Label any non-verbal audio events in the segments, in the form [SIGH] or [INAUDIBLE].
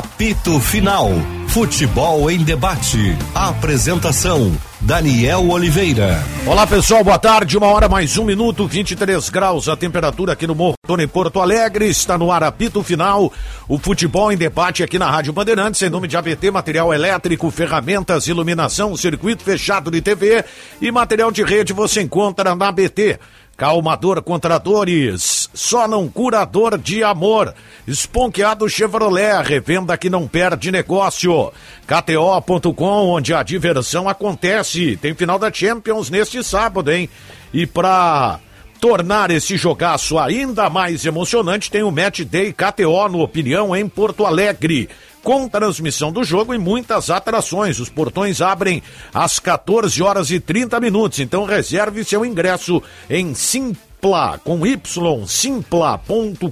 Apito Final. Futebol em debate. Apresentação: Daniel Oliveira. Olá pessoal, boa tarde. Uma hora mais um minuto, 23 graus a temperatura aqui no Morro em Porto Alegre. Está no ar apito final. O futebol em debate aqui na Rádio Bandeirantes, em nome de ABT, material elétrico, ferramentas, iluminação, circuito fechado de TV e material de rede você encontra na ABT. Calmador contra dores, só não curador de amor. Esponqueado Chevrolet, revenda que não perde negócio. KTO.com, onde a diversão acontece. Tem final da Champions neste sábado, hein? E pra tornar esse jogaço ainda mais emocionante, tem o Match Day KTO no Opinião em Porto Alegre com transmissão do jogo e muitas atrações. Os portões abrem às 14 horas e 30 minutos, então reserve seu ingresso em Simpla, com Y, simpla.com.br.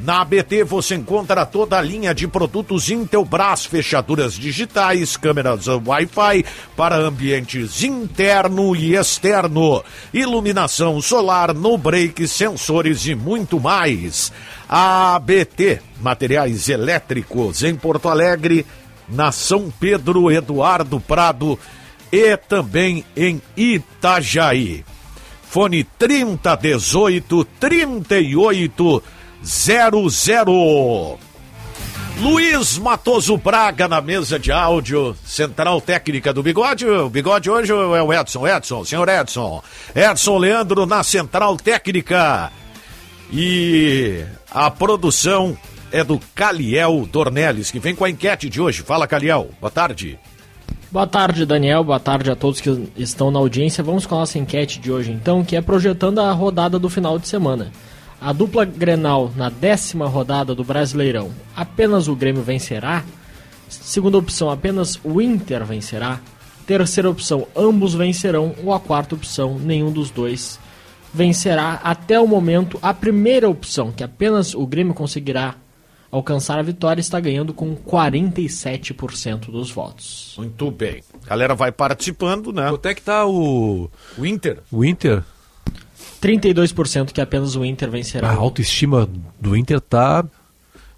Na ABT você encontra toda a linha de produtos Intelbras, fechaduras digitais, câmeras Wi-Fi para ambientes interno e externo, iluminação solar, no break, sensores e muito mais. ABT, materiais elétricos em Porto Alegre, na São Pedro Eduardo Prado e também em Itajaí. Fone 3018 38 00. Luiz Matoso Braga na mesa de áudio, central técnica do Bigode. O Bigode hoje é o Edson, Edson, senhor Edson. Edson Leandro na central técnica. E a produção é do Caliel Dornelles, que vem com a enquete de hoje. Fala, Caliel. Boa tarde. Boa tarde, Daniel. Boa tarde a todos que estão na audiência. Vamos com a nossa enquete de hoje, então, que é projetando a rodada do final de semana. A dupla Grenal na décima rodada do Brasileirão, apenas o Grêmio vencerá? Segunda opção, apenas o Inter vencerá? Terceira opção, ambos vencerão? Ou a quarta opção, nenhum dos dois vencerá? Até o momento, a primeira opção, que apenas o Grêmio conseguirá alcançar a vitória, está ganhando com 47% dos votos. Muito bem. A galera vai participando, né? Quanto é que tá o. O Inter? O Inter? 32% que apenas o Inter vencerá. A autoestima do Inter tá.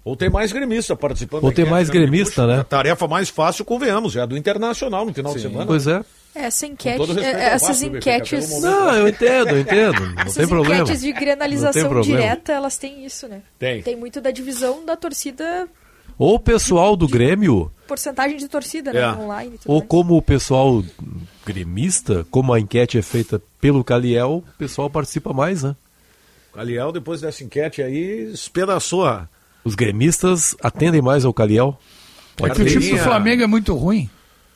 Ou tem mais gremista participando. Ou tem mais né? gremista, né? A tarefa mais fácil, convenhamos, é a do Internacional no final Sim. de semana. Pois é. Essa enquete, essas enquetes. Não, eu entendo, eu entendo. Não essas tem problema. enquetes de granalização direta, elas têm isso, né? Tem. Tem muito da divisão da torcida. Ou o pessoal do Grêmio. Porcentagem de torcida, né? É. Online. Ou mais. como o pessoal gremista, como a enquete é feita pelo Caliel, o pessoal participa mais, né? O Caliel, depois dessa enquete aí, espedaçou a. Os gremistas atendem mais ao Caliel. É que o time do Flamengo é muito ruim.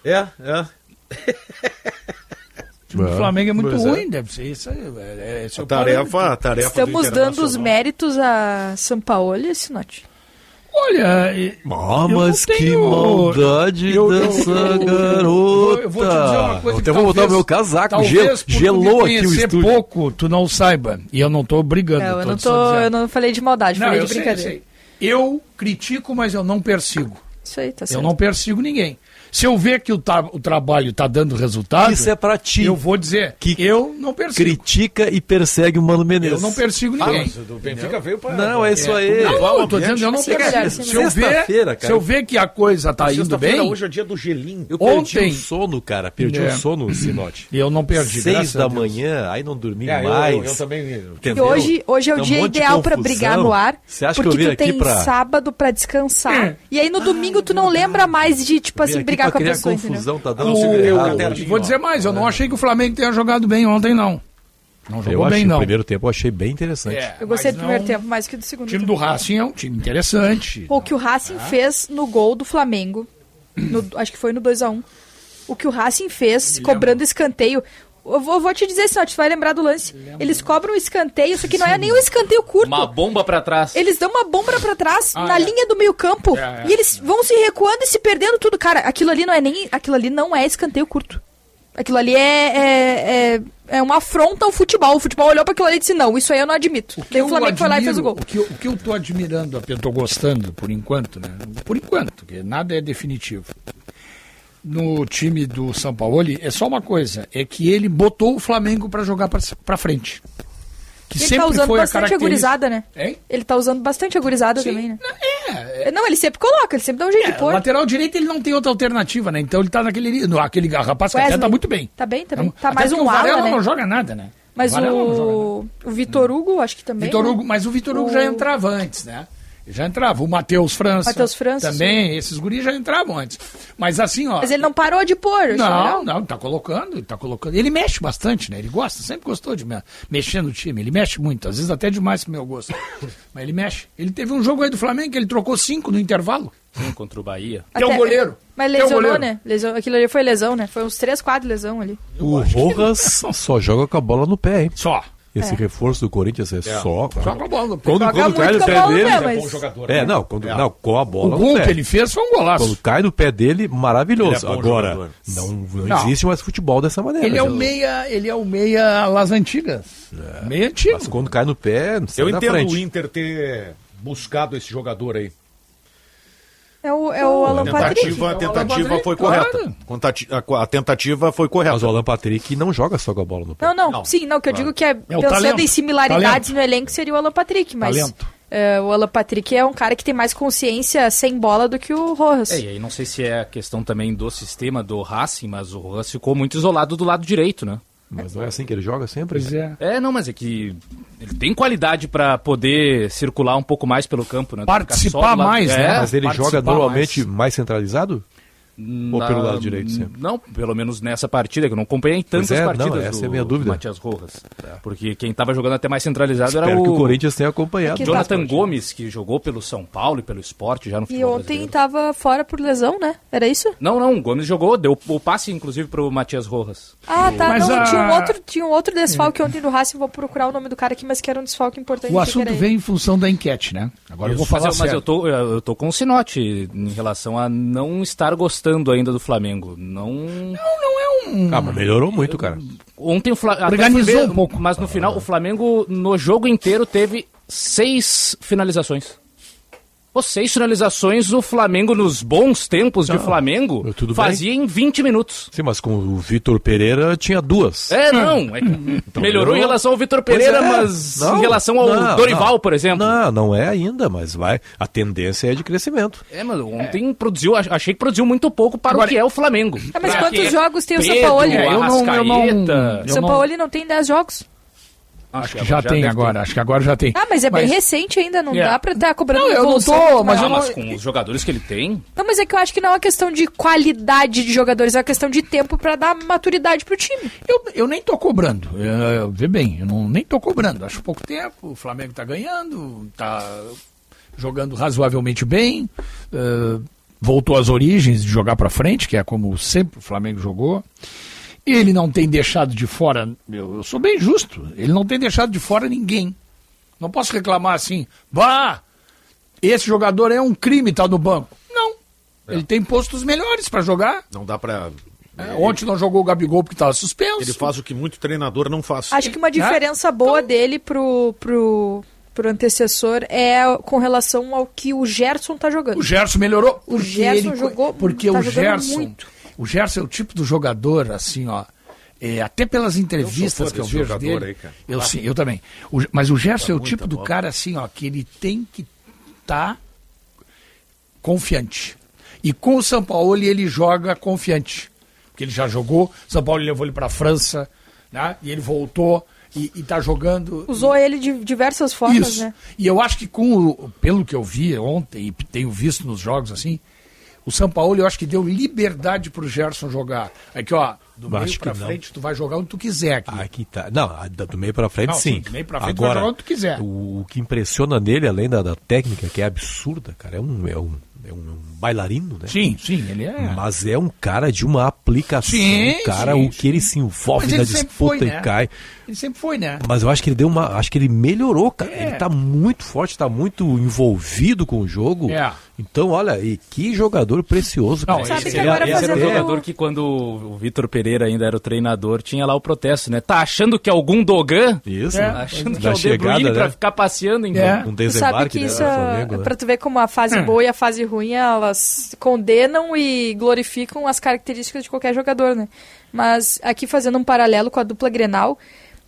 É, é. O time do Flamengo é muito Pois é. ruim, deve ser isso aí. É, é A tarefa, a tarefa do Estamos dando os méritos a São Paulo Sinote. Olha, Ah, Eu mas que tenho- maldade eu- eu- dessa eu- garota. eu vou te dizer uma coisa Até que vou botar o meu casaco, gel, gelou aqui o estúdio. pouco, tu não saiba. E eu não tô brigando. Não, eu não tô. Eu não falei de maldade, Não, falei eu de sei, eu brincadeira. sei. Eu critico, mas eu não persigo. Isso aí, tá certo. Eu não persigo ninguém. Se eu ver que o, tra- o trabalho está dando resultado, Isso é pra ti. eu vou dizer Que eu não persigo. Critica e persegue o Mano Menezes. Eu não persigo Ah, ninguém. o Benfica veio para. Não, é isso aí. Não, não, eu tô dizendo, eu não persigo. Se eu, ver, cara. se eu ver que a coisa tá indo bem, Hoje é dia do gelinho. Eu perdi Ontem- o sono, cara. Perdi É. o sono, Sinote. eu não perdi. Seis da manhã, aí não dormi É, eu, mais. eu, eu também. Entendeu? E hoje, hoje é o Tem um dia ideal pra confusão. brigar no ar. Você acha que porque eu vim tu tem aqui pra... sábado pra descansar. É. E aí no domingo tu não lembra mais de, tipo assim, aqui brigar pra com a criar pessoa, entendeu? confusão, tá Ah, dando tudo eu- errado. eu- Vou dizer mais, eu não achei que o Flamengo tenha jogado bem ontem, não. Não jogou Eu achei bem, o não. primeiro tempo eu achei bem interessante. É, Eu gostei do primeiro não- tempo mais que do segundo O time tempo. do Racing é um time interessante. Pô, o que o Racing fez no gol do Flamengo, no- acho que foi no 2x1. O que o Racing fez, cobrando escanteio. Eu vou, eu vou te dizer, senão tu vai lembrar do lance. Eles cobram o escanteio, isso aqui não é nem um escanteio curto. Uma bomba pra trás. Eles dão uma bomba pra trás, Ah, na é. linha do meio campo, É, é. e eles vão se recuando e se perdendo tudo. Cara, aquilo ali não é nem. Aquilo ali não é escanteio curto. Aquilo ali é, é, é, é uma afronta ao futebol. O futebol olhou pra aquilo ali e disse, não, isso aí eu não admito. Daí o Flamengo foi lá e fez o admiro- gol. O que, eu, o que eu tô admirando, eu tô gostando, por enquanto, né? Por enquanto, porque nada é definitivo. No time do São Paulo é só uma coisa, é que ele botou o Flamengo para jogar pra pra frente. que Ele sempre tá usando foi a bastante característica. agurizada, né? Hein? Ele tá usando bastante agurizada Sim, também, né? É, é, Não, ele sempre coloca, ele sempre dá um jeito de é, pôr. lateral direito ele não tem outra alternativa, né? Então ele tá naquele. No, aquele rapaz que até Wesley. tá muito bem. Tá bem, tá bem. Então, Tá até mais um o Varela ala, né? não joga nada, né? Mas nada. o, o Vitor Hugo, acho que também. Vitor né? Hugo, mas o Vitor Hugo O- já entrava antes, né? Já entrava. O Matheus França. Matheus França, Também, esses guris já entravam antes. Mas assim, ó. Mas ele não parou de pôr. Não, não, tá colocando, tá colocando. Ele mexe bastante, né? Ele gosta, sempre gostou de me- mexer no time. Ele mexe muito, às vezes até demais pro meu gosto. [LAUGHS] Mas ele mexe. Ele teve um jogo aí do Flamengo que ele trocou cinco no intervalo. Sim, contra o Bahia. Que é um goleiro. Mas Que é um lesionou, goleiro. né? Lesão, aquilo ali foi lesão, né? Foi uns 3, 4 lesão ali. O Rojas só joga com a bola no pé, hein? Só. Esse reforço do Corinthians é, só. Só com a bola no pé. Quando, quando cai no pé bola, dele. né, É mas- bom jogador. É, né? não, quando, É. não, com a O bola no gol pé. que ele fez foi um golaço. Quando cai no pé dele, maravilhoso. É Agora, jogador. não, não, Não. existe mais futebol dessa maneira. Ele é o Jesus. meia, ele é o meia las antigas. meia antigo. Mas quando cai no pé, Eu entendo frente. o Inter ter buscado esse jogador aí. É o, é o Alan Patrick. Tentativa, a Alan tentativa Patrick, foi claro. correta. A- A tentativa foi correta. Mas o Alan Patrick não joga só com a bola no pé. Não, não, Não, sim, não, que eu digo que é, É pensando talento. em similaridades Talento. no elenco seria o Alan Patrick, mas Talento. é, o Alan Patrick é um cara que tem mais consciência sem bola do que o Rojas. É, e aí não sei se é a questão também do sistema do Racing, mas o Rojas ficou muito isolado do lado direito, né? Mas não é assim que ele joga sempre? Pois é. É, não, mas é que ele tem qualidade pra poder circular um pouco mais pelo campo, né? Participar do lado- mais, né? É, Mas ele participar joga normalmente mais. mais, centralizado? Ou na- pelo lado direito sempre? Não, pelo menos nessa partida, que eu não acompanhei tantas é, não, partidas essa do, é a minha dúvida. do Matias Rojas. Porque quem tava jogando até mais centralizado era Espero o que o Corinthians tenha acompanhado. É Jonathan Gomes, que jogou pelo São Paulo e pelo Esporte já no E futebol ontem brasileiro. tava fora por lesão, né? Era isso? Não, não, o Gomes jogou, deu o passe inclusive pro Matias Rojas. Ah, tá. Mas não, a- tinha, um outro, tinha um outro desfalque ontem do Racing, vou procurar o nome do cara aqui, mas que era um desfalque importante. O assunto era vem em função da enquete, né? Agora eu vou falar mas, eu, mas sério. eu tô, eu tô com um sinote em relação a não estar gostando ainda do Flamengo. Não. Ah, mas melhorou muito, cara. Ontem o Flamengo. Organizou um pouco. Mas no final, o Flamengo, no jogo inteiro, teve seis finalizações. Pô, seis finalizações, o Flamengo, nos bons tempos de Flamengo, tudo bem. fazia em 20 minutos. Sim, mas com o Vitor Pereira tinha duas. É, não. é que melhorou em relação ao Vitor Pereira, é. mas Não, em relação ao não, Dorival, não. por exemplo. Não, não é ainda, mas vai. A tendência é de crescimento. É, mas ontem produziu, ach- achei que produziu muito pouco para Agora- o que é o Flamengo. Ah, mas Pra quantos é jogos tem o Pedro, Sampaoli? É, eu não- eu não- eu São não- Paulo não tem 10 jogos. Acho que já, tem agora, acho que agora já tem. Ah, mas é bem recente ainda, não É. dá pra estar cobrando Não, eu não tô, muito mas maior. eu Ah, não- mas com os jogadores que ele tem, Não, mas é que eu acho que não é uma questão de qualidade de jogadores, é uma questão de tempo pra dar maturidade pro time. Eu, eu nem tô cobrando. Eu, vê bem, eu não, nem tô cobrando. Acho pouco tempo, o Flamengo tá ganhando, tá jogando razoavelmente bem, eh, voltou às origens de jogar pra frente, que é como sempre o Flamengo jogou. Ele não tem deixado de fora, eu, eu sou bem justo, ele não tem deixado de fora ninguém. Não posso reclamar assim, bah, esse jogador é um crime, tá no banco. Não. Ele tem postos melhores pra jogar. Não dá pra. É, Ontem não jogou o Gabigol porque estava suspenso. Ele faz o que muito treinador não faz. Acho que uma diferença boa dele pro, pro, pro antecessor é com relação ao que o Gerson tá jogando. O Gerson melhorou. O porque Gerson ele- jogou- Porque tá o Gerson. muito. O Gerson é o tipo do jogador, assim, ó. é, até pelas entrevistas fã que eu vejo jogador dele. aí, cara. eu sim, eu também. O- mas o Gerson é o tipo do bola. cara, assim, ó, que ele tem que estar confiante. E com o São Paulo ele joga confiante. Porque ele já jogou, São Paulo levou ele para a França, né? E ele voltou e, e tá jogando. Usou ele de diversas formas, Isso. né? E eu acho que com o, pelo que eu vi ontem e tenho visto nos jogos assim, o São Paulo eu acho que deu liberdade pro Gerson jogar. Aqui, ó, do Eu meio pra não. frente tu vai jogar onde tu quiser aqui. Aqui tá. Não, do meio pra frente Não, sim. sim, do meio pra frente vai Agora, jogar onde tu quiser. O, o que impressiona nele, além da, da técnica, que é absurda, cara, é um, é um, é um bailarino, né? Sim, sim, ele é. Mas é um cara de uma aplicação. Sim, cara, sim, o que ele se envolve Mas na disputa foi, e né? cai. Ele sempre foi, né? Mas eu acho que ele deu uma. Acho que ele melhorou, cara. É. Ele tá muito forte, tá muito envolvido com o jogo. É. Então, olha, e que jogador precioso, Não, cara. Sabe esse que agora esse era o fazendo- jogador que quando o Vitor Pereira ainda era o treinador, tinha lá o protesto, né? Tá achando que é algum Dogan? Isso. É. Achando que Da é o De Bruyne chegada, pra né? ficar passeando em É. Um Tu sabe desembarque que né, isso, é Flamengo, né? pra tu ver como a fase boa e a fase ruim, elas condenam e glorificam as características de qualquer jogador, né? Mas aqui fazendo um paralelo com a dupla Grenal,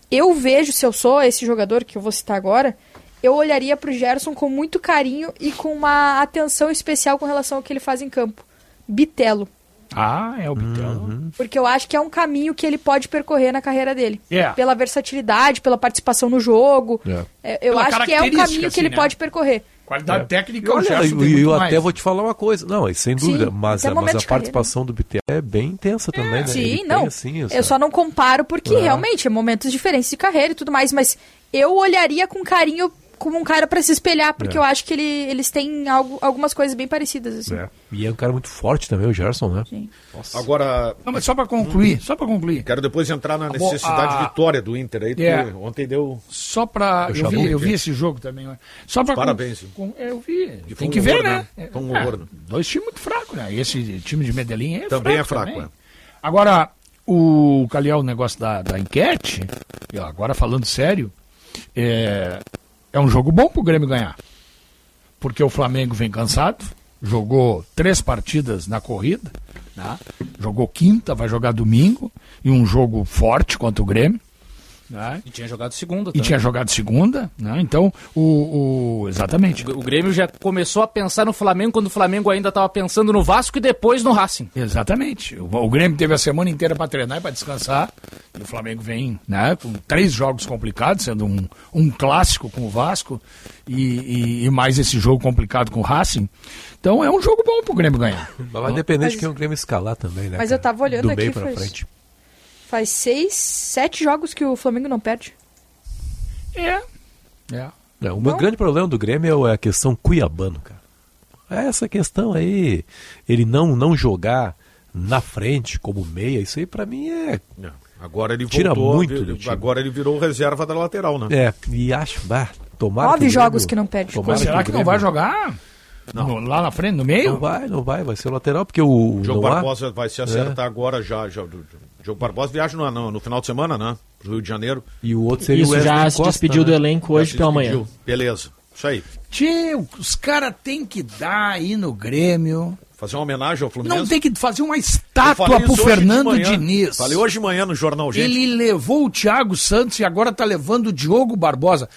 eu vejo, se eu sou esse jogador que eu vou citar agora, eu olharia pro Gerson com muito carinho e com uma atenção especial com relação ao que ele faz em campo. Bitelo. Ah, é o Bitelo. Porque eu acho que é um caminho que ele pode percorrer na carreira dele. É. Pela versatilidade, pela participação no jogo. É, eu Pela acho que é um caminho que assim, ele né? pode percorrer. Qualidade técnica, E o olha, eu, eu mais. até vou te falar uma coisa. Não, sem dúvida, Sim, mas, momento mas a carreira. participação do Bitelo é bem intensa também, né? Sim, Ele não. assim, eu só não comparo porque É. realmente é momentos diferentes de carreira e tudo mais, mas eu olharia com carinho como um cara pra se espelhar, porque É. eu acho que ele- eles têm algo- algumas coisas bem parecidas. Assim. É. E é um cara muito forte também, o Gerson, né? Sim. Agora, Não, mas só pra concluir, só pra concluir. quero depois entrar na bom, necessidade a- de vitória do Inter aí, porque É. ontem deu. Só pra. Eu Eu, vi, eu vi esse jogo também. ó. Só pra. Parabéns, Com, com- é, eu vi. Tem um que ver, né? né? Foi um horror, né? dois times muito fracos, né? E esse time de Medellín é Também fraco. é fraco, também. Agora, o Caliel, o negócio da, da enquete, agora falando sério, é, é um jogo bom pro Grêmio ganhar. Porque o Flamengo vem cansado, jogou três partidas na corrida, né? jogou quinta, vai jogar domingo, e um jogo forte contra o Grêmio. Né? E tinha jogado segunda E também. tinha jogado segunda, né? Então, o, o- exatamente. O Grêmio já começou a pensar no Flamengo quando o Flamengo ainda estava pensando no Vasco e depois no Racing. Exatamente. O, o Grêmio teve a semana inteira para treinar e para descansar. E o Flamengo vem né, com três jogos complicados, sendo um, um clássico com o Vasco e, e- e mais esse jogo complicado com o Racing. Então é um jogo bom pro Grêmio ganhar. Mas vai depender Mas- de quem o Grêmio escalar também, né? Mas cara? eu tava olhando Do aqui, meio pra faz- frente. Faz seis, sete jogos que o Flamengo não perde. É. É. É, o meu grande problema do Grêmio é a questão Cuiabano, cara. É Essa questão aí, ele não, não jogar na frente como meia, isso aí pra mim é. Agora ele Tira voltou, muito vi- do time. agora ele virou reserva da lateral, né? É, e acho, bah, tomara Nove que jogos Grêmio- que não perde. tomara será o que não vai jogar no- lá na frente, no meio? Não vai, não vai, vai ser o lateral, porque o. O Diogo não há- Barbosa vai se acertar agora já. já Diogo Barbosa viaja no, no, no final de semana, né? Pro Rio de Janeiro. E o outro seria o Isso, Wesley já se Costa, despediu né? do elenco hoje pela manhã. Beleza. Isso aí. Tio, os caras têm que dar aí no Grêmio. Fazer uma homenagem ao Fluminense. Não tem que fazer uma estátua pro Fernando. Diniz. Falei hoje de manhã no Jornal Gente. Ele levou o Thiago Santos e agora tá levando o Diogo Barbosa.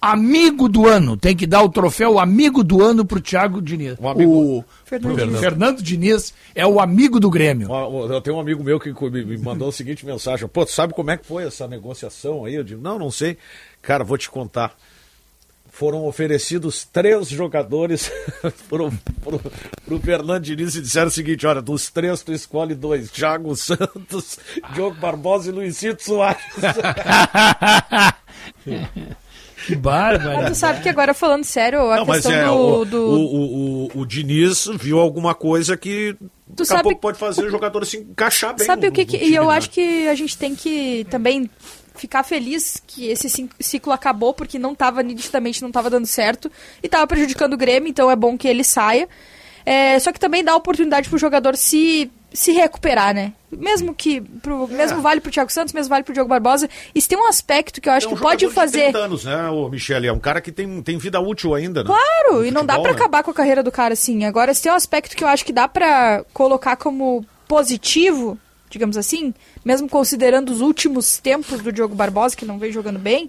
Amigo do ano. Tem que dar o troféu amigo do ano pro Thiago Diniz. Um amigo- O Fernando Diniz. Fernando Diniz é o amigo do Grêmio. Eu tenho um amigo meu que me me mandou a seguinte mensagem: Pô, tu sabe como é que foi essa negociação aí? Eu digo: Não, não sei. Cara, vou te contar. Foram oferecidos três jogadores [LAUGHS] pro, pro, pro Fernando Diniz e disseram o seguinte: olha, dos três tu escolhe dois: Thiago Santos, [LAUGHS] Diogo Barbosa e Luizito Soares. [LAUGHS] Que bárbaro. Mas tu sabe que agora, falando sério, a Não, questão é, do, o, do- o, o, o, o Diniz viu alguma coisa que Tu daqui a pouco pode fazer o jogador se encaixar bem. Sabe no- o que, que e eu né? acho que a gente tem que também ficar feliz que esse ciclo acabou porque não tava nitidamente não tava dando certo e tava prejudicando o Grêmio, então é bom que ele saia. É, só que também dá oportunidade pro jogador se se recuperar, né? Mesmo que pro, É. mesmo vale pro Thiago Santos, mesmo vale pro Diogo Barbosa. E se tem um aspecto que eu acho É um que pode jogador de fazer 30 anos, né, o Michele? É um cara que tem, tem vida útil ainda, né? Claro, No e não dá futebol, pra né? acabar com a carreira do cara assim. Agora, se tem um aspecto que eu acho que dá pra colocar como positivo, digamos assim, mesmo considerando os últimos tempos do Diogo Barbosa, que não vem jogando bem,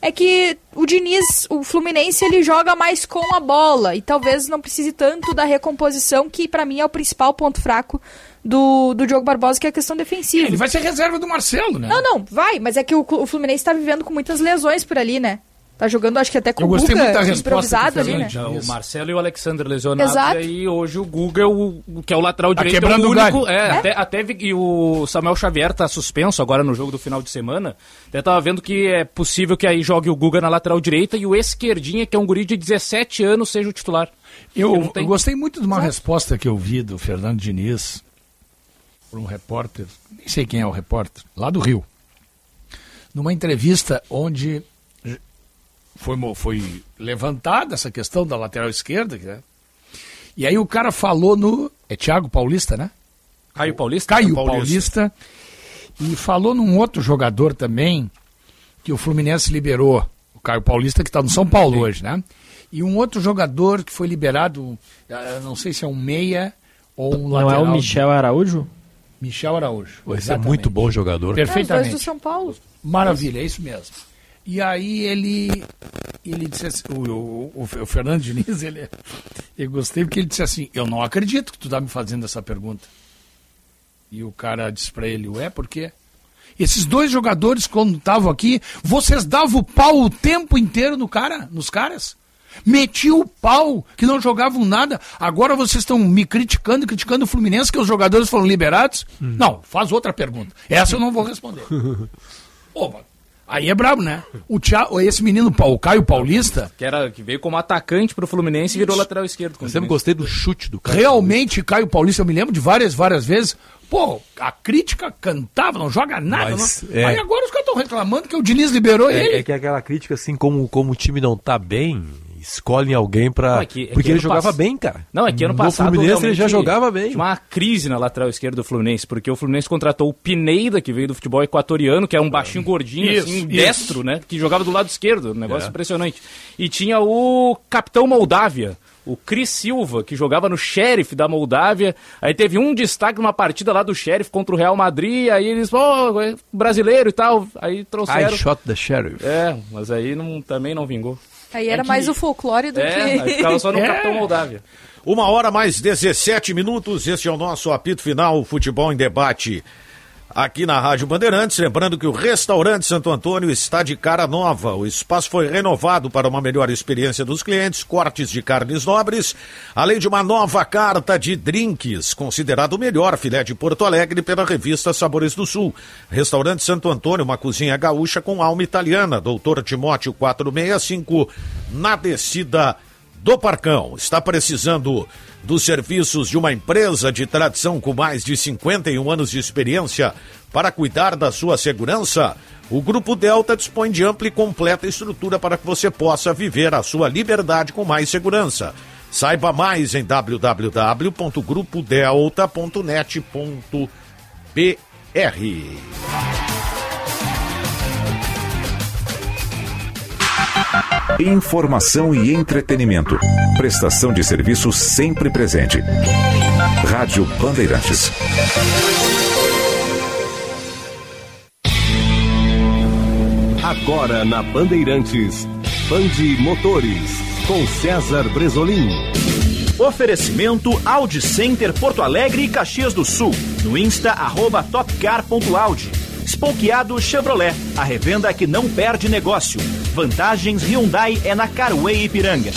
é que o Diniz, o Fluminense, ele joga mais com a bola e talvez não precise tanto da recomposição, que pra mim é o principal ponto fraco do, do Diogo Barbosa, que é a questão defensiva. Ele vai ser reserva do Marcelo, né? Não, não, vai, mas é que o, o Fluminense tá vivendo com muitas lesões por ali, né? Tá jogando, acho que até com Eu o gostei Guga muito da resposta o ali, né? Isso. o Marcelo e o Alexander lesionados. Exato. E aí hoje o Guga, é o, o que é o lateral Tá direito, é quebrando o o único. galho. É, Até, até vi- e o Samuel Xavier tá suspenso agora no jogo do final de semana. Até tava vendo que é possível que aí jogue o Guga na lateral direita e o esquerdinha, que é um guri de 17 anos, seja o titular. Eu, eu gostei muito de uma resposta que eu vi do Fernando Diniz por um repórter, nem sei quem é o repórter, lá do Rio. Numa entrevista onde foi, foi levantada essa questão da lateral esquerda, né? E aí o cara falou no. É Thiago Paulista, né? Caio Paulista? Caio Paulista. Paulista. E falou num outro jogador também que o Fluminense liberou. O Caio Paulista, que está no São Paulo hoje, né? E um outro jogador que foi liberado, ah, não sei se é um meia ou um Não é lateral. o Michel Araújo? Michel Araújo. Esse é muito bom jogador. É, os dois Perfeitamente. do São Paulo. Maravilha, é isso mesmo. E aí ele, ele disse assim, o, o, o, Fernando Diniz, ele, eu gostei porque ele disse assim, eu não acredito que tu tá me fazendo essa pergunta. E o cara disse para ele, ué, por quê? Esses dois jogadores, quando estavam aqui, vocês davam o pau o tempo inteiro no cara, nos caras? Metiam o pau, que não jogavam nada. Agora vocês estão me criticando, criticando o Fluminense, que os jogadores foram liberados? Hum. Não, faz outra pergunta. Essa eu não vou responder. [LAUGHS] Opa, Aí é brabo, né? O Thiago, esse menino, o Caio Paulista. Que, era, que veio como atacante pro Fluminense e virou lateral esquerdo. Eu sempre gostei do chute do Caio. Realmente, Paulista. Caio Paulista, eu me lembro de várias, várias vezes. Pô, a crítica cantava, não joga nada. Mas, não... é... Aí agora os caras estão reclamando que o Diniz liberou é, ele. É que aquela crítica, assim, como, como o time não tá bem, escolhem alguém. Não, é que, é porque ele jogava pass... bem, cara. Não, é que ano no passado. O Fluminense ele já jogava bem. Tinha uma crise na lateral esquerda do Fluminense, porque o Fluminense contratou o Pineida, que veio do futebol equatoriano, que é um baixinho gordinho, isso, assim, isso. destro, né? Que jogava do lado esquerdo. Um negócio é. impressionante. E tinha o Capitão Moldávia o Cris Silva, que jogava no Sheriff da Moldávia. Aí teve um destaque numa partida lá do Sheriff contra o Real Madrid. Aí eles, pô, brasileiro e tal. Aí trouxeram. I shot the Sheriff. É, mas aí não, também não vingou. Aí era é que... mais o folclore do é, que. Aí ficava só no [LAUGHS] é. Capitão Moldávia. Uma hora mais 17 minutos. Este é o nosso apito final, Futebol em Debate aqui na Rádio Bandeirantes. Lembrando que o Restaurante Santo Antônio está de cara nova. O espaço foi renovado para uma melhor experiência dos clientes, cortes de carnes nobres, além de uma nova carta de drinks, considerado o melhor filé de Porto Alegre pela revista Sabores do Sul. Restaurante Santo Antônio, uma cozinha gaúcha com alma italiana. Doutor Timóteo 465, na descida do Parcão. Está precisando dos serviços de uma empresa de tradição com mais de 51 anos de experiência para cuidar da sua segurança? O Grupo Delta dispõe de ampla e completa estrutura para que você possa viver a sua liberdade com mais segurança. Saiba mais em www.grupodelta.net.br. Informação e entretenimento. Prestação de serviço sempre presente. Rádio Bandeirantes. Agora na Bandeirantes. Bande Motores. Com César Bresolim. Oferecimento Audi Center Porto Alegre e Caxias do Sul. No Insta, arroba topcar.audi. Spokeado Chevrolet, a revenda que não perde negócio. Vantagens Hyundai é na Carway Ipiranga.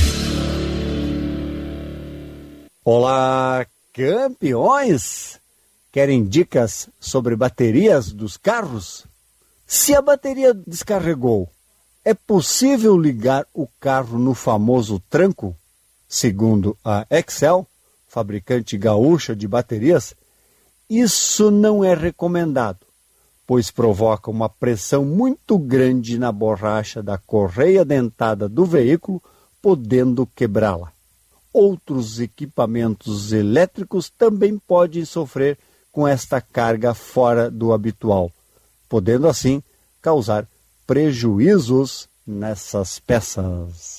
Olá, campeões! Querem dicas sobre baterias dos carros? Se a bateria descarregou, é possível ligar o carro no famoso tranco? Segundo a Excel, fabricante gaúcha de baterias, isso não é recomendado pois provoca uma pressão muito grande na borracha da correia dentada do veículo, podendo quebrá-la. Outros equipamentos elétricos também podem sofrer com esta carga fora do habitual, podendo assim causar prejuízos nessas peças.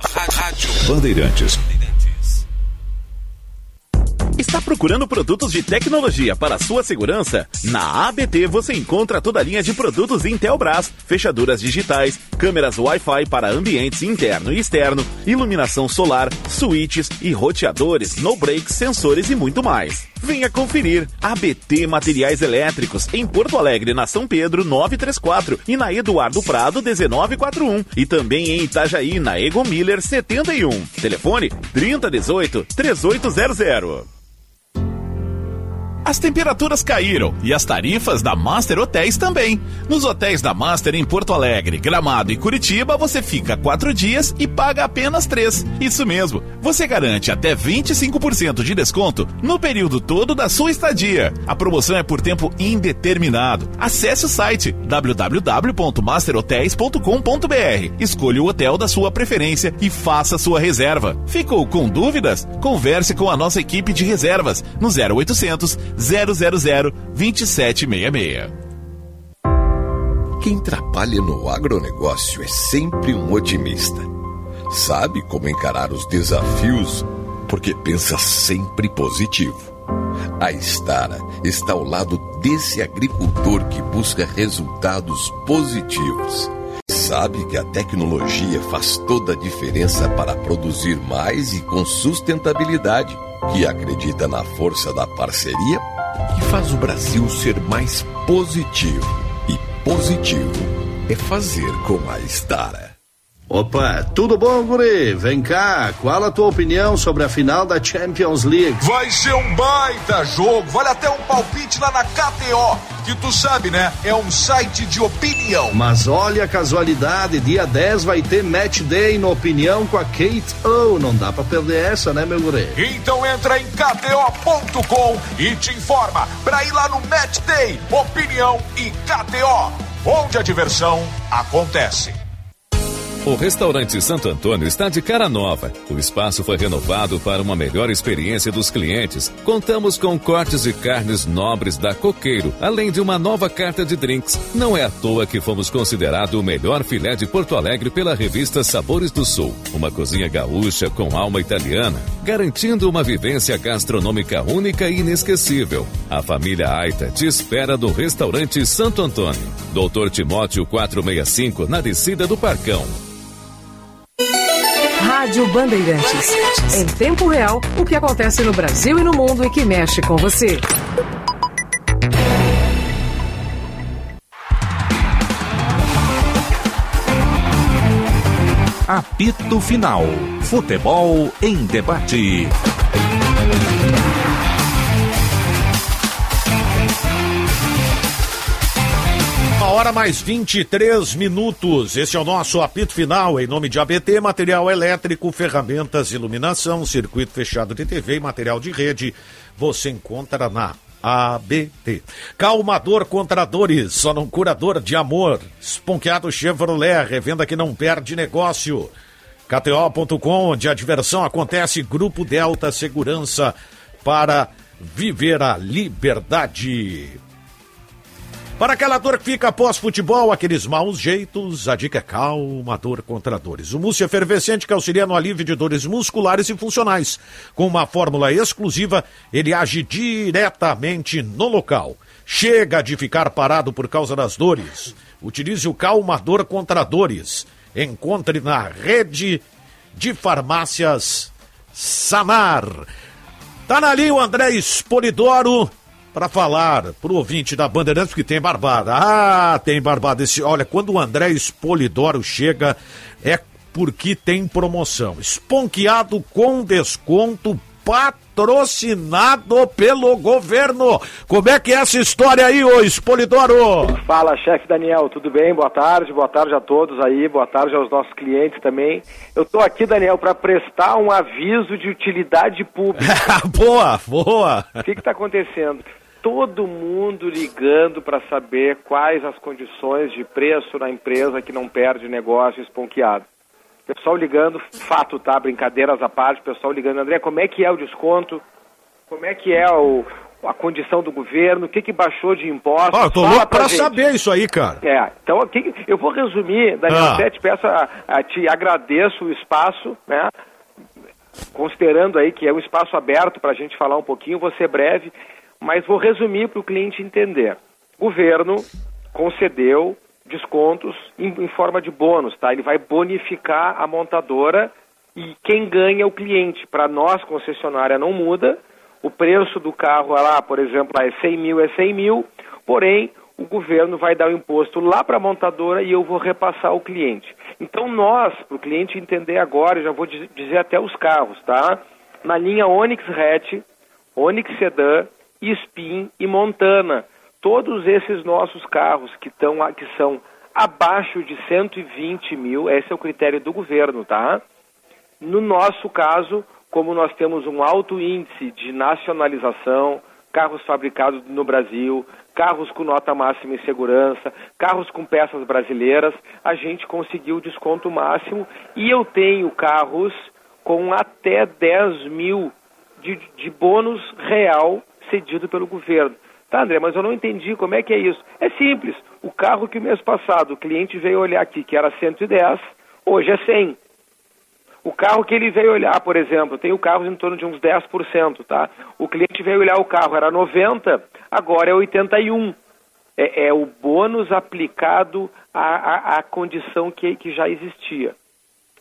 Rádio Bandeirantes. Está procurando produtos de tecnologia para sua segurança? Na ABT você encontra toda a linha de produtos Intelbras, fechaduras digitais, câmeras Wi-Fi para ambientes interno e externo, iluminação solar, switches e roteadores, no-breaks, sensores e muito mais. Venha conferir ABT Materiais Elétricos em Porto Alegre, na São Pedro 934 e na Eduardo Prado 1941 e também em Itajaí na Egon Miller 71. Telefone 3018 3800. As temperaturas caíram e as tarifas da Master Hotéis também. Nos hotéis da Master em Porto Alegre, Gramado e Curitiba, você fica quatro dias e paga apenas três. Isso mesmo, você garante até 25% de desconto no período todo da sua estadia. A promoção é por tempo indeterminado. Acesse o site www.masterhotels.com.br, escolha o hotel da sua preferência e faça sua reserva. Ficou com dúvidas? Converse com a nossa equipe de reservas no 0800 000 2766. Quem trabalha no agronegócio é sempre um otimista. Sabe como encarar os desafios porque pensa sempre positivo. A Estara está ao lado desse agricultor que busca resultados positivos. Sabe que a tecnologia faz toda a diferença para produzir mais e com sustentabilidade. Que acredita na força da parceria que faz o Brasil ser mais positivo. E positivo é fazer como a Estara. Opa, tudo bom, guri? Vem cá, qual a tua opinião sobre a final da Champions League? Vai ser um baita jogo, vale até um palpite lá na KTO, que tu sabe, né? É um site de opinião. Mas olha a casualidade, dia 10 vai ter Match Day no Opinião com a Kate O. Não dá pra perder essa, né, meu guri? Então entra em KTO.com e te informa pra ir lá no Match Day, Opinião e KTO, onde a diversão acontece. O restaurante Santo Antônio está de cara nova. O espaço foi renovado para uma melhor experiência dos clientes. Contamos com cortes de carnes nobres da Coqueiro, além de uma nova carta de drinks. Não é à toa que fomos considerado o melhor filé de Porto Alegre pela revista Sabores do Sul. Uma cozinha gaúcha com alma italiana, garantindo uma vivência gastronômica única e inesquecível. A família Aita te espera no restaurante Santo Antônio. Doutor Timóteo 465, na descida do Parcão. Rádio Bandeirantes. Em tempo real, o que acontece no Brasil e no mundo e que mexe com você. Apito Final. Futebol em debate. Hora mais 23 minutos. Esse é o nosso apito final. Em nome de ABT, material elétrico, ferramentas, iluminação, circuito fechado de TV e material de rede. Você encontra na ABT. Calmador contra dores, só não curador de amor. Esponqueado Chevrolet, revenda que não perde negócio. KTO.com, onde a diversão acontece. Grupo Delta Segurança para viver a liberdade. Para aquela dor que fica após futebol, aqueles maus jeitos, a dica é calma, dor contra dores. O mousse efervescente que auxilia no alívio de dores musculares e funcionais. Com uma fórmula exclusiva, ele age diretamente no local. Chega de ficar parado por causa das dores. Utilize o calmador contra dores. Encontre na rede de farmácias Sanar. Tá na linha o André Espolidoro para falar pro ouvinte da Bandeirantes que tem barbada. Ah, tem barbada. Esse, olha, quando o André Espolidoro chega, é porque tem promoção. Esponqueado com desconto patrocinado pelo governo. Como é que é essa história aí, ô Espolidoro? Fala, chefe Daniel, tudo bem? Boa tarde, boa tarde a todos aí, boa tarde aos nossos clientes também. Eu tô aqui, Daniel, para prestar um aviso de utilidade pública. [LAUGHS] boa, boa. O que está acontecendo? Todo mundo ligando para saber quais as condições de preço na empresa que não perde negócio esponqueado. Pessoal ligando, fato, tá? Brincadeiras à parte, pessoal ligando, André, como é que é o desconto? Como é que é o, a condição do governo? O que, que baixou de impostos? Ah, eu tô Fala louco pra pra gente. saber isso aí, cara. É, então aqui, eu vou resumir, Daniel, Ah. te peço, a, a- te agradeço o espaço, né? Considerando aí que é um espaço aberto para a gente falar um pouquinho, vou ser breve, mas vou resumir para o cliente entender. O governo concedeu descontos em, em forma de bônus, tá? Ele vai bonificar a montadora e quem ganha é o cliente. Para nós, concessionária, não muda. O preço do carro lá, por exemplo, lá é 100 mil, é 100 mil. Porém, o governo vai dar o imposto lá para a montadora e eu vou repassar ao cliente. Então, nós, para o cliente entender agora, já vou diz- dizer até os carros, tá? Na linha Onix Hatch, Onix Sedan Spin e Montana. Todos esses nossos carros que, tão, que são abaixo de 120 mil, esse é o critério do governo, tá? No nosso caso, como nós temos um alto índice de nacionalização, carros fabricados no Brasil, carros com nota máxima em segurança, carros com peças brasileiras, a gente conseguiu desconto máximo e eu tenho carros com até 10 mil de, de bônus real cedido pelo governo. Tá, André, mas eu não entendi como é que é isso. É simples. O carro que mês passado o cliente veio olhar aqui, que era 110, hoje é 100. O carro que ele veio olhar, por exemplo, tem o carro em torno de uns 10%, tá? O cliente veio olhar o carro, era 90, agora é 81. É, é o bônus aplicado à, à, à condição que, que já existia.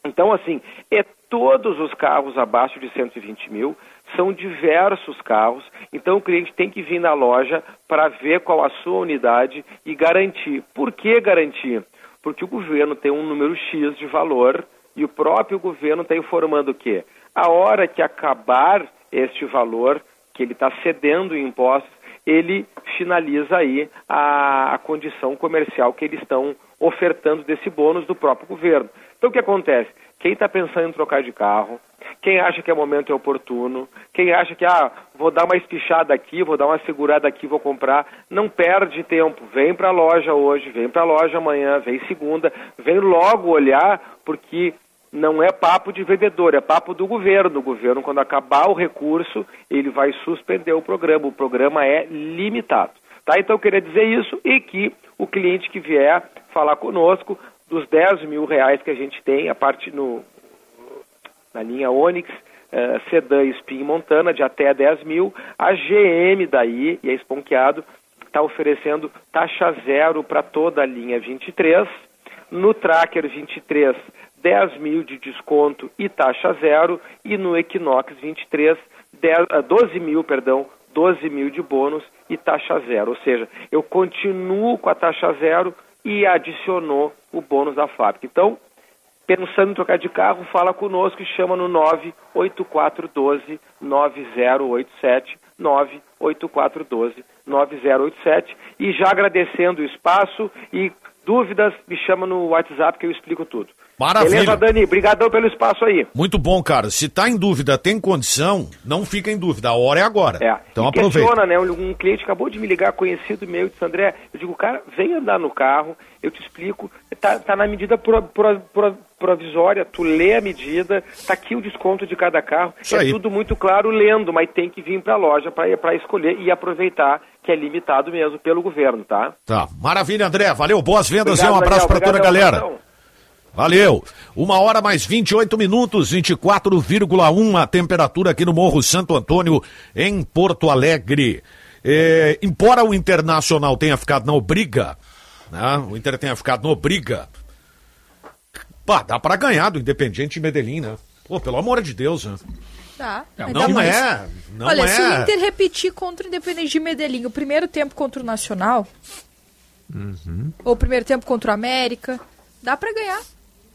Então, assim, é todos os carros abaixo de 120 mil, são diversos carros, então o cliente tem que vir na loja para ver qual a sua unidade e garantir. Por que garantir? Porque o governo tem um número X de valor e o próprio governo está informando que a hora que acabar este valor, que ele está cedendo em impostos, ele finaliza aí a, a condição comercial que eles estão ofertando desse bônus do próprio governo. Então o que acontece? Quem está pensando em trocar de carro, quem acha que é momento é oportuno, quem acha que ah, vou dar uma espichada aqui, vou dar uma segurada aqui, vou comprar, não perde tempo. Vem para a loja hoje, vem para a loja amanhã, vem segunda, vem logo olhar, porque não é papo de vendedor, é papo do governo. O governo, quando acabar o recurso, ele vai suspender o programa. O programa é limitado. Tá? Então, eu queria dizer isso e que o cliente que vier falar conosco, dos 10 mil reais que a gente tem, a parte no, na linha Onix, uh, Sedan Spin Montana, de até 10 mil, a GM daí, e a Esponqueado, está oferecendo taxa zero para toda a linha 23, no Tracker 23 10 mil de desconto e taxa zero, e no Equinox 23, 10, 12 mil, perdão, 12 mil de bônus e taxa zero. Ou seja, eu continuo com a taxa zero e adicionou o bônus da fábrica. Então, pensando em trocar de carro, fala conosco e chama no 98412 9087 98412 9087 e já agradecendo o espaço e dúvidas, me chama no WhatsApp que eu explico tudo. Maravilha. Beleza, Dani? Obrigadão pelo espaço aí. Muito bom, cara. Se tá em dúvida, tem condição, não fica em dúvida. A hora é agora. É. Então e aproveita. questiona, né? Um, um cliente acabou de me ligar, conhecido meu, disse, André, eu digo, cara, vem andar no carro, eu te explico, tá, tá na medida pro, pro, pro, provisória, tu lê a medida, tá aqui o desconto de cada carro. Isso é aí. tudo muito claro lendo, mas tem que vir pra loja para escolher e aproveitar que é limitado mesmo pelo governo, tá? Tá. Maravilha, André. Valeu, boas vendas Obrigado, e um abraço para toda a galera. Marcão. Valeu. Uma hora mais 28 minutos, 24,1 a temperatura aqui no Morro Santo Antônio, em Porto Alegre. É, embora o Internacional tenha ficado na obriga, né? o Inter tenha ficado na obriga, pá, dá para ganhar do Independiente Medellín, né? Pô, pelo amor de Deus, né? Tá. Não, mais- é, não Olha, é. se o Inter repetir contra o Independente de Medellín o primeiro tempo contra o Nacional, ou o primeiro tempo contra o América, dá pra ganhar.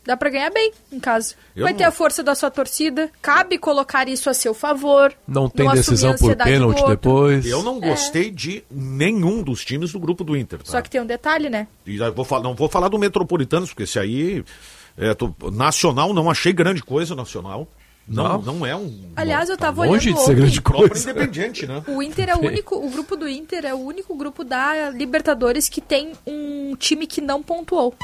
Dá pra ganhar bem em casa. Eu Vai não- ter a força da sua torcida, cabe colocar isso a seu favor. Não tem a decisão por pênalti outro. depois. Eu não gostei de nenhum dos times do grupo do Inter. Tá? Só que tem um detalhe, né? E eu vou falar, não vou falar do Metropolitanos, porque esse aí. É, tô- nacional, não achei grande coisa nacional. Não, não, Não? é um. Aliás, eu tava longe olhando de ser ontem, grande próprio coisa. independente, né? O Inter é o único, o grupo do Inter é o único grupo da Libertadores que tem um time que não pontuou.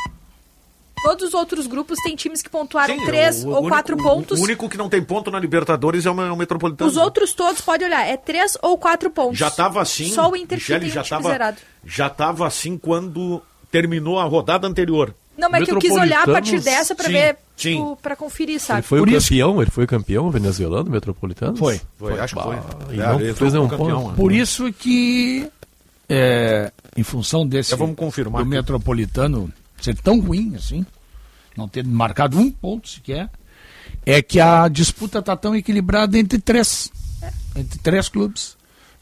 Todos os outros grupos têm times que pontuaram Sim, três o- o ou único- quatro o- pontos. O único que não tem ponto na Libertadores é o, é o Metropolitano. Os outros todos, pode olhar, é três ou quatro pontos. Já estava assim. Só o Inter Michele, que tem já um tava, zerado. Já estava assim quando terminou a rodada anterior. Não, mas é que eu quis olhar a partir dessa pra Sim, ver, sim. tipo, pra conferir, sabe? Ele foi Por o isso- campeão, ele foi o campeão venezuelano, metropolitano? Foi. Foi, acho que foi. E É, não ele fez foi nenhum campeão, ponto. né? Por isso que, é, em função desse Já vamos confirmar do aqui. Metropolitano ser tão ruim assim, não ter marcado um ponto sequer, é que a disputa está tão equilibrada entre três, entre três clubes.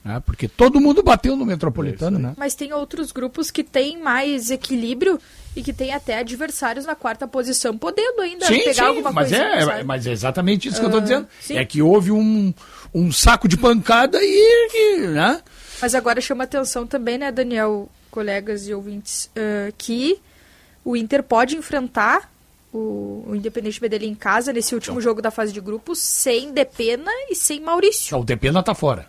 né? Porque todo mundo bateu no Metropolitano, né? Mas tem outros grupos que têm mais equilíbrio e que tem até adversários na quarta posição, podendo ainda Sim, pegar sim, alguma mas coisa. é, mas é exatamente isso que eu estou Ah, dizendo. sim. É que houve um, um saco de pancada e, e, né? Mas agora chama atenção também, né, Daniel, colegas e ouvintes, uh, que o Inter pode enfrentar o, o Independente Medellín em casa nesse último jogo da fase de grupos sem Depena e sem Maurício. O Depena tá fora.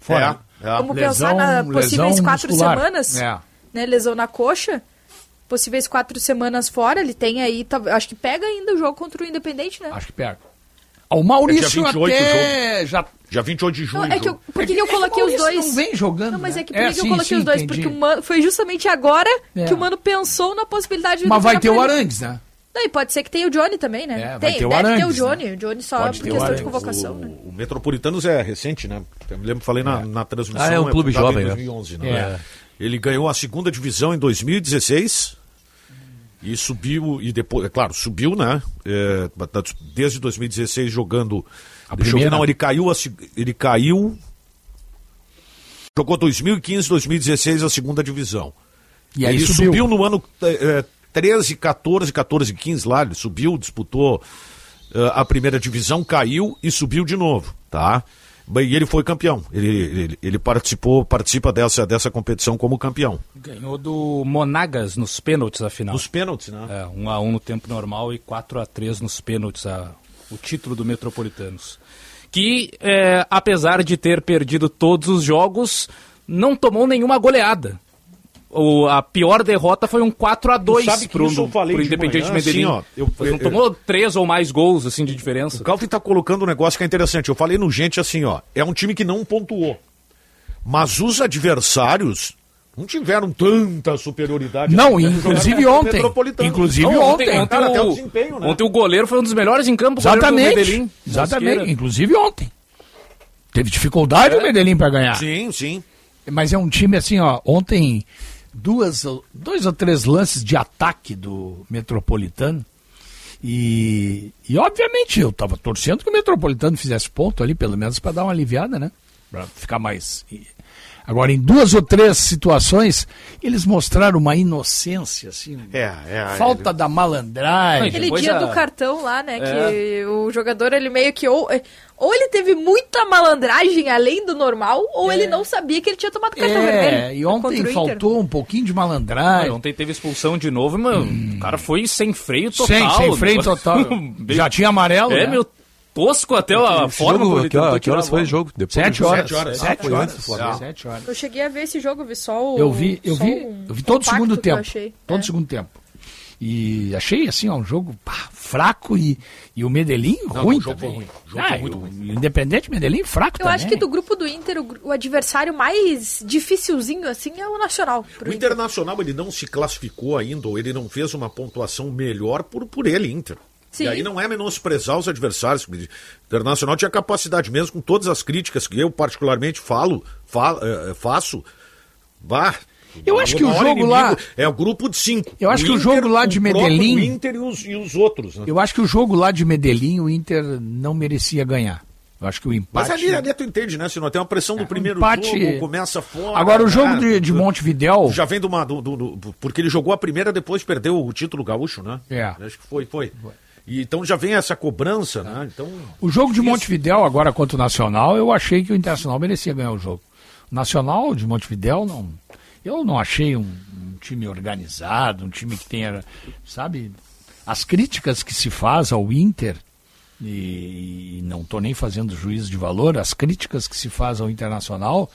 Fora. É, é. Vamos pensar na possíveis quatro muscular. semanas, É. né, lesão na coxa, possíveis quatro semanas fora, ele tem aí, tá- acho que pega ainda o jogo contra o Independente, né? Acho que pega. Ah, O Maurício É dia 28 até já Dia 28 de julho. Não, é que eu, por que que eu coloquei os dois? não vem jogando, Não, mas né? é que por É, que eu sim, coloquei sim, os dois? entendi. Porque o Mano, foi justamente agora É. que o Mano pensou na possibilidade de Mas vai ter o. Arangues, né? Não, e pode ser que tenha o Johnny também, né? É, vai Tem, ter o deve ter Arangues, o Johnny. né? O Johnny só Pode por ter o questão de convocação, né? O Metropolitanos é recente, né? Eu me lembro que falei na, na transmissão. Ah, é um clube fundado jovem, em né? 2011, né? É. Ele ganhou a segunda divisão em 2016 e subiu, e depois, é claro, subiu, né? É, desde 2016 jogando. A deixa eu primeira? não, ele caiu, ele caiu. Jogou 2015, 2016 a segunda divisão. E aí ele subiu. subiu, no ano é, 13, 14, 14, 15 lá, ele subiu, disputou eh, a primeira divisão, caiu e subiu de novo, tá? E ele foi campeão. Ele, ele, ele participou, participa dessa, dessa competição como campeão. Ganhou do Monagas nos pênaltis a final. Nos pênaltis, né? É, 1 a 1 no tempo normal e 4 a 3 nos pênaltis, a, o título do Metropolitanos. Que, é, apesar de ter perdido todos os jogos, não tomou nenhuma goleada. O, a pior derrota foi um 4 a 2 sabe pro, isso eu falei pro de Independente manhã, Medellín. assim, ó, eu- Mas não eu- tomou três ou mais gols assim de diferença. O Calvin tá colocando um negócio que é interessante. Eu falei no gente assim, ó, é um time que não pontuou. Mas os adversários não tiveram tanta superioridade. Não, assim, inclusive contra o ontem. Metropolitano. Inclusive Não, ontem. Ontem, Cara, até o desempenho, né? ontem o goleiro foi um dos melhores em campo. Exatamente. Medellín, Exatamente. Inclusive ontem. Teve dificuldade o Medellín para ganhar. Sim, sim. Mas é um time assim, ó. Ontem, duas, dois ou três lances de ataque do Metropolitano. E, e obviamente eu tava torcendo que o Metropolitano fizesse ponto ali, pelo menos para dar uma aliviada, né? Pra ficar mais. Agora, em duas ou três situações, eles mostraram uma inocência, assim. É, é. falta da malandragem. Aquele dia a- do cartão lá, né? É. Que o jogador, ele meio que ou, ou ele teve muita malandragem além do normal, ou ele não sabia que ele tinha tomado cartão É, vermelho. e ontem faltou um pouquinho de Ah, malandragem. ontem teve expulsão de novo, mas o cara foi sem freio total. sem, sem freio total. [LAUGHS] Já tinha amarelo, É, né? meu tosco até a Esse forma jogo, que, tentou que horas foi o jogo? Depois Sete horas. Sete horas. Sete Ah, horas. Sete horas. Eu cheguei a ver esse jogo, eu vi só o. Eu vi, eu vi, um eu vi todo o segundo eu tempo. Todo É. o segundo tempo. E achei assim, ó, um jogo pá, fraco e, e o Medellín ruim o jogo também. foi ruim. O jogo Ah, foi e muito ruim. Independente Medellín fraco Eu também. acho que do grupo do Inter, o, o adversário mais dificilzinho assim é o Nacional. O Inter. Internacional ele não se classificou ainda, ou ele não fez uma pontuação melhor por, por ele, Inter. Sim. E aí não é menosprezar os adversários. O Internacional tinha capacidade mesmo, com todas as críticas que eu particularmente falo, fa- eh, faço. Bah, Eu acho que o jogo inimigo lá- É o grupo de cinco. Eu acho que o Inter, jogo lá de o Medellín- Inter e os, e os outros. Né? Eu acho que o jogo lá de Medellín, o Inter não merecia ganhar. Eu acho que o empate. Mas ali, ali tu entende, né? Se não tem uma pressão do primeiro empate- jogo, começa fora. Agora, o jogo de, de Montevidéu. Já vem de uma. do- do- do- porque ele jogou a primeira, depois perdeu o título gaúcho, né? É. Acho que foi, foi. E então já vem essa cobrança, né? Então. O jogo de Montevidéu agora contra o Nacional, eu achei que o Internacional merecia ganhar o jogo. O Nacional de Montevidéu, não, eu não achei um, um time organizado, um time que tenha, sabe, as críticas que se faz ao Inter, e, e não estou nem fazendo juízo de valor, as críticas que se faz ao Internacional,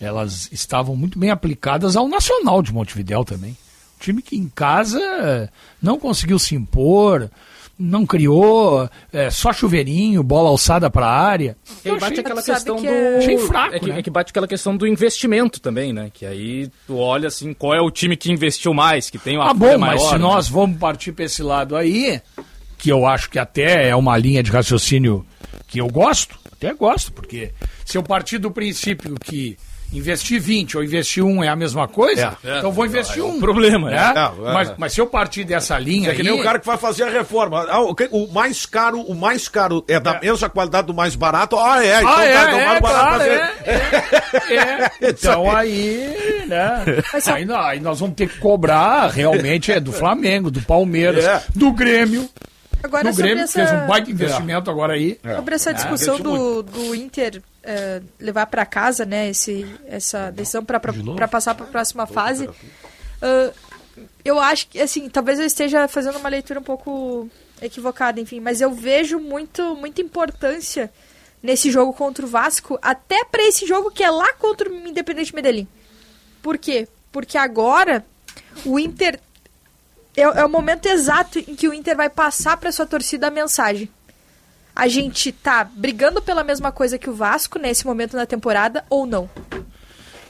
elas estavam muito bem aplicadas ao Nacional de Montevidéu também. Um time que em casa não conseguiu se impor, não criou, é, só chuveirinho, bola alçada para a área. E bate achei- aquela questão que do. é- Achei fraco, é que, né? é que bate aquela questão do investimento também, né? Que aí tu olha assim, qual é o time que investiu mais, que tem uma Ah, bom, folha mas maior, se né? nós vamos partir para esse lado aí, que eu acho que até é uma linha de raciocínio que eu gosto, até gosto, porque se eu partir do princípio que investir 20 ou investir 1 é a mesma coisa, É. então eu vou investir É um. problema, né? né? É, é. Mas, mas se eu partir dessa linha É que nem aí, o cara que vai fazer a reforma. Ah, o, que- o mais caro, o mais caro é da mesma qualidade do mais barato. Ah, é. Ah, é, tá, então é, mais barato claro, fazer. é, é. [LAUGHS] Então aí, né? Aí, aí nós vamos ter que cobrar realmente é do Flamengo, do Palmeiras, É. do Grêmio. Agora, do Grêmio, essa, que fez um baita investimento agora aí. sobre essa discussão do, do Inter eh, levar para casa, né, esse, essa decisão para passar para a próxima fase. Ah, eu acho que, assim, talvez eu esteja fazendo uma leitura um pouco equivocada, enfim, mas eu vejo muito, muita importância nesse jogo contra o Vasco, até para esse jogo que é lá contra o Independente Medellín. Por quê? Porque agora o Inter é, é o momento exato em que o Inter vai passar para sua torcida a mensagem. A gente tá brigando pela mesma coisa que o Vasco nesse momento na temporada ou não?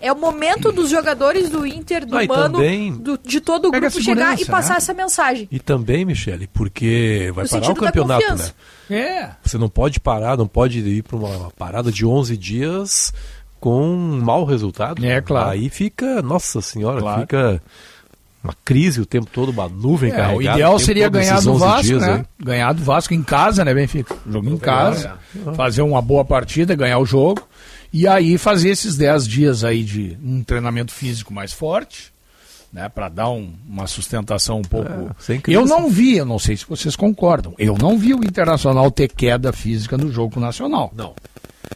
É o momento dos jogadores do Inter, do Ah, Mano, também do- de todo o grupo chegar e segurança, passar né? essa mensagem. E também, Michele, porque vai No parar o campeonato, né? É. Você não pode parar, não pode ir para uma parada de 11 dias com um mau resultado. É, claro. Aí fica, nossa senhora, Claro. fica uma crise o tempo todo, uma nuvem É, carregada. o ideal tempo seria ganhar do 11 Vasco, dias né? aí. Ganhar do Vasco em casa, né, Benfica? Jogo em casa, É. fazer uma boa partida, ganhar o jogo. E aí fazer esses 10 dias aí de um treinamento físico mais forte, né? Pra dar um- uma sustentação um pouco. É, sem crise. eu não vi, eu não sei se vocês concordam. Eu não vi o Internacional ter queda física no jogo com o Nacional. Não.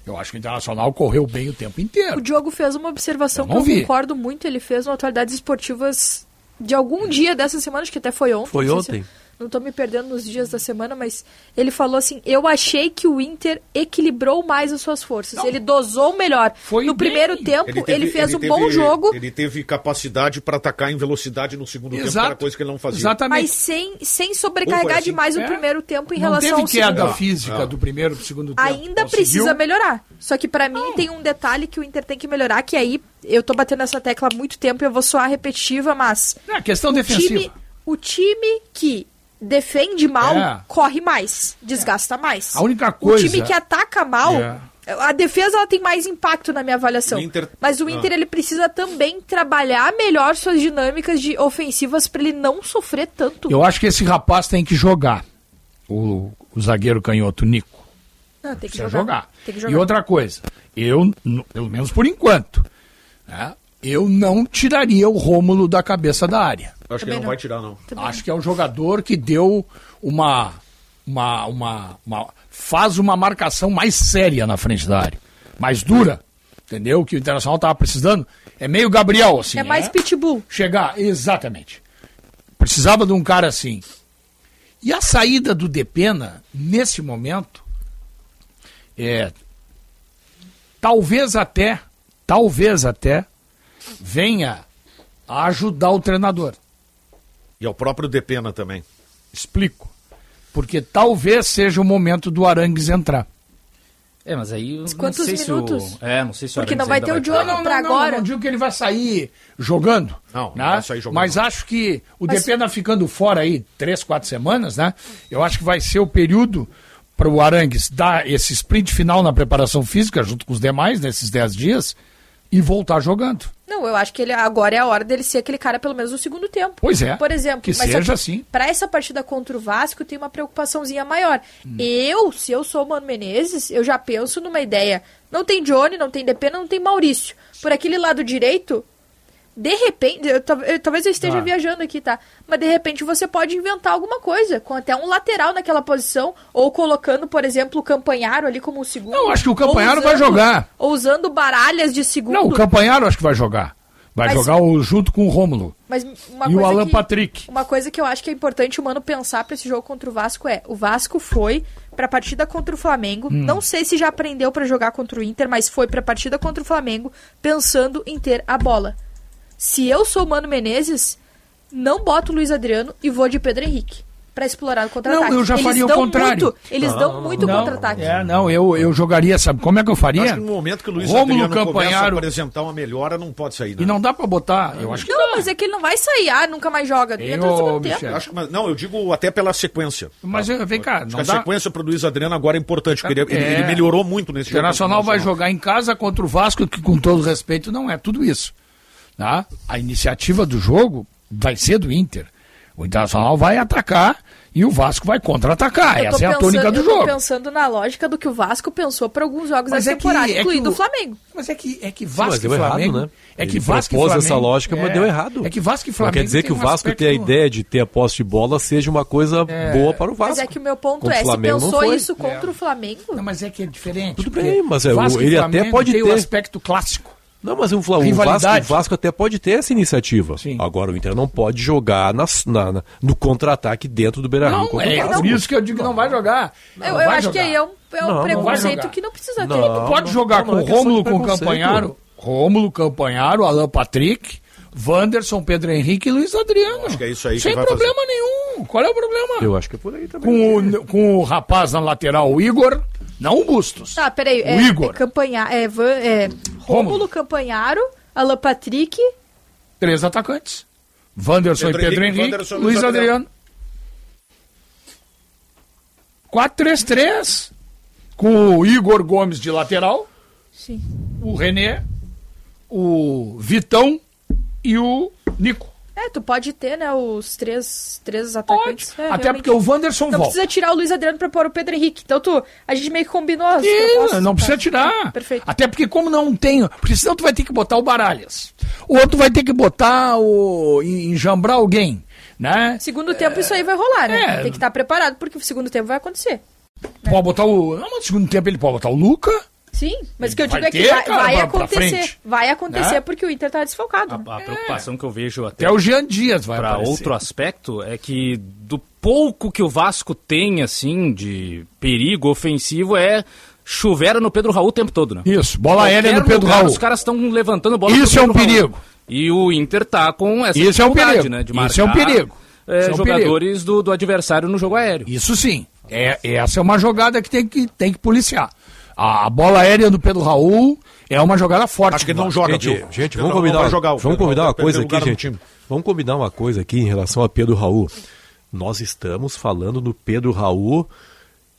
Eu acho que o Internacional correu bem o tempo inteiro. O Diogo fez uma observação Eu que eu vi. concordo muito. Ele fez no Atualidades Esportivas de algum dia dessa semana, acho que até foi ontem. Foi sei se- ontem. Não tô me perdendo nos dias da semana, mas ele falou assim: eu achei que o Inter equilibrou mais as suas forças. Ele dosou melhor. no primeiro tempo, ele, fez um bom jogo. Ele teve capacidade para atacar em velocidade no segundo tempo, que Exato. era coisa que ele não fazia. Exatamente. Mas sem, sem sobrecarregar foi assim? demais o É. primeiro tempo em não relação teve ao queda segundo. física Não. do primeiro pro segundo tempo. Ainda Conseguiu? precisa melhorar. Só que pra mim tem um detalhe que o Inter tem que melhorar, que aí eu tô batendo essa tecla há muito tempo e eu vou soar repetitiva, mas É, questão o defensiva. time, o time que defende mal É. corre mais, desgasta mais. A única coisa- O time que ataca mal, É. a defesa ela tem mais impacto na minha avaliação. O Inter- Mas o Ah. Inter ele precisa também trabalhar melhor suas dinâmicas de ofensivas pra ele não sofrer tanto. Eu acho que esse rapaz tem que jogar. O, o zagueiro canhoto Nico. Não, tem que jogar. jogar. Tem que E jogar. outra coisa, eu, pelo menos por enquanto, né, eu não tiraria o Rômulo da cabeça da área. Acho que ele não vai tirar, não. Acho que é um jogador que deu uma, uma, uma, uma- faz uma marcação mais séria na frente da área, mais dura, entendeu? Que o Internacional estava precisando. É meio Gabriel, assim. é mais né? pitbull. chegar, exatamente. Precisava de um cara assim. E a saída do Depena, nesse momento, é. Talvez até, talvez até, venha ajudar o treinador. E ao próprio Depena também. Explico. Porque talvez seja o momento do Arangues entrar. É, mas aí. eu não quantos sei se minutos? o- É, não sei se o Porque Arangues não vai ter o estar. Johnny pra agora. Não, digo que ele vai sair jogando. Não, não né? vai sair jogando, Mas não. acho que o Mas- Depena ficando fora aí três, quatro semanas, né? Eu acho que vai ser o período para o Arangues dar esse sprint final na preparação física, junto com os demais, nesses dez dias, e voltar jogando. Não, eu acho que ele agora é a hora dele ser aquele cara pelo menos no segundo tempo. Pois é, Por exemplo, que seja assim. Pra essa partida contra o Vasco tem uma preocupaçãozinha maior. Hum. Eu, se eu sou o Mano Menezes, eu já penso numa ideia. Não tem Johnny, não tem Depena, não tem Maurício. Por aquele lado direito, de repente, eu eu- talvez eu esteja Ah. viajando aqui, tá? Mas de repente você pode inventar alguma coisa, com até um lateral naquela posição, ou colocando, por exemplo, o Campanharo ali como o segundo. Não, acho que o Campanharo vai usando- jogar. Ou usando baralhas de segundo. Não, o Campanharo acho que vai jogar. Vai Mas- jogar o, junto com o Rômulo. E o Alan que, Patrick. Uma coisa que eu acho que é importante o Mano pensar pra esse jogo contra o Vasco é: o Vasco foi pra partida contra o Flamengo. Hum. Não sei se já aprendeu pra jogar contra o Inter, mas foi pra partida contra o Flamengo pensando em ter a bola. Se eu sou o Mano Menezes, não boto o Luiz Adriano e vou de Pedro Henrique pra explorar o contra-ataque. Não, eu já eles faria o dão contrário. Muito, eles dão muito Não, contra-ataque. É, não, eu, eu jogaria, sabe como é que eu faria? Acho que no momento que o Luiz Rômulo Adriano começa a Campanharo. apresentar uma melhora, não pode sair, né? E não dá pra botar, eu acho que Não, mas é que ele não vai sair, ah, nunca mais joga. Hein, Entra no ô, segundo tempo. Michel? Acho que, mas, não, eu digo até pela sequência. Mas eh, vem cá, não que a dá. sequência pro Luiz Adriano agora é importante, porque ele, ele- É. ele melhorou muito nesse O jogo. Internacional o vai Nacional. jogar em casa contra o Vasco, que com todo respeito não é tudo isso. Tá? A iniciativa do jogo vai ser do Inter. O Internacional vai atacar E o Vasco vai contra-atacar. Eu Essa é a pensando- tônica do eu tô jogo. pensando na lógica do que o Vasco pensou para alguns jogos Mas da é que- temporada, é que incluindo o- o Flamengo. Mas é que, é que Sim, Vasco mas e deu errado, Flamengo. né? É que Ele Vasco e propôs Flamengo. essa lógica, mas é, deu errado. É que Vasco e Não Flamengo. quer dizer que o um Vasco aspecto- tenha a ideia de ter a posse de bola seja uma coisa É. boa para o Vasco. Mas é que o meu ponto Contra o é, se Flamengo não pensou foi. isso contra o Flamengo... Não, mas é que é diferente. Tudo bem, mas é, o- Vasco ele até Flamengo pode tem ter. o aspecto clássico. Não, mas o, Fla- o Vasco, o Vasco até pode ter essa iniciativa. Agora o Inter não pode jogar nas- na- na- no contra-ataque dentro do Beira-Rio Não, o é por isso que eu digo que não vai jogar. Eu, Não eu vai acho que jogar. aí é um, é um Não, não preconceito jogar. que não precisa ter. Não, pode jogar não, com não é questão Rômulo, com preconceito. Campanharo. Rômulo, Campanharo, Alan Patrick, Wanderson, Pedro Henrique e Luiz Adriano. Acho que é isso aí que Sem vai problema nenhum. Qual é o problema? Eu acho que é por aí também. Com o, com o rapaz na lateral, o Igor, não o Bustos. Tá, peraí. O É, Igor. É, Campanha, é, é, Rômulo, Campanharo, Alan Patrick... Três atacantes. Wanderson Pedro e Pedro Henrique, Henrique, Wanderson Luiz Luiz Adriano. 4-3-3. Com o Igor Gomes de lateral. Sim. O René. O Vitão e o Nico. É, tu pode ter, né, os três, três atacantes. É, Até realmente. porque o Wanderson Não volta. precisa tirar o Luiz Adriano pra pôr o Pedro Henrique. Então tu, a gente meio que combinou as não Tá. precisa tirar. Perfeito. Até porque como não tem, porque senão tu vai ter que botar o Baralhas. O outro vai ter que botar o enjambrar alguém, né? Segundo tempo isso aí vai rolar, né? É. Tem que estar preparado, porque o segundo tempo vai acontecer. Pode botar o, não, no segundo tempo ele pode botar o Luca. Sim, mas o que eu Vai digo é que ter, vai, cara, vai acontecer. frente. Vai acontecer Né? porque o Inter tá desfalcado. né? A preocupação que eu vejo até, Até o Jean Dias vai para aparecer. outro aspecto é que do pouco que o Vasco tem assim de perigo ofensivo é chover no Pedro Raul o tempo todo, né? Isso, bola aérea no Pedro lugar, Raul. Os caras estão levantando bola Isso é um Raul. perigo. E o Inter tá com essa Isso é um dificuldade, perigo. né, de Isso é um marcar, perigo. é, é um jogadores do, do adversário no jogo aéreo. Isso sim. É, essa é uma jogada que tem que, tem que policiar. A, bola aérea do Pedro Raul é uma jogada forte. Acho que do não joga, Gente, viu? gente, vamos combinar, vai jogar, o vamos combinar uma coisa aqui, gente. Vamos combinar uma coisa aqui em relação a Pedro Raul. Nós estamos falando no Pedro Raul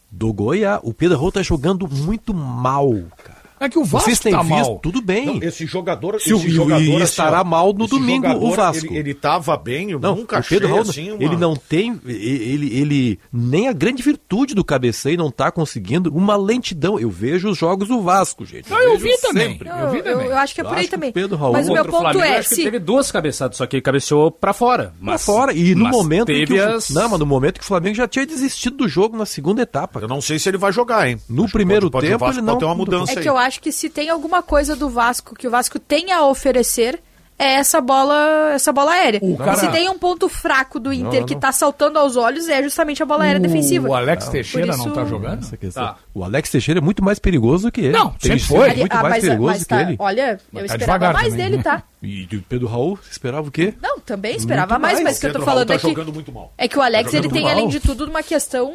do Goiás. O Pedro Raul tá jogando muito mal, cara. É que o Vasco Vocês têm tá visto? mal. Tudo bem. Não, esse jogador, Se o- esse e- jogador e assim, estará ó, mal no domingo, jogador, o Vasco. Ele, ele tava bem, eu Não, nunca o Pedro achei Raul, assim uma- ele não tem, ele, ele nem a grande virtude do cabeceio não tá conseguindo uma lentidão. Eu vejo os jogos do Vasco, gente. Não, eu vejo vi também. sempre. Eu vi Eu, também. eu acho que é Eu por aí o também. Pedro Raul- Mas o meu o ponto Flamengo, é, acho que se... teve duas cabeçadas, só que ele cabeceou pra fora. Pra Mas, fora. E no momento teve que o, as... não, mas no momento que o Flamengo já tinha desistido do jogo na segunda etapa. Eu não sei se ele vai jogar, hein? No primeiro pode- pode- tempo o ele pode não ter uma mudança É aí. Que acho que se tem alguma coisa do Vasco que o Vasco tem a oferecer, é essa bola, essa bola aérea. O cara- Se tem um ponto fraco do Inter não, que não. tá saltando aos olhos, é justamente a bola aérea defensiva. O Alex Teixeira Por não isso- tá jogando? Essa questão. Tá. O Alex Teixeira é muito mais perigoso do que ele. Não, sempre foi. Ali- muito ah, mais mas, perigoso mas que tá, ele. olha, Mas eu tá esperava mais também, dele, né? tá? E do Pedro Raul, você esperava o quê? Não, também esperava Muito mais, mais. mas o que eu tô falando é tá que jogando muito mal. é que o Alex Tá ele tem mal. além de tudo uma questão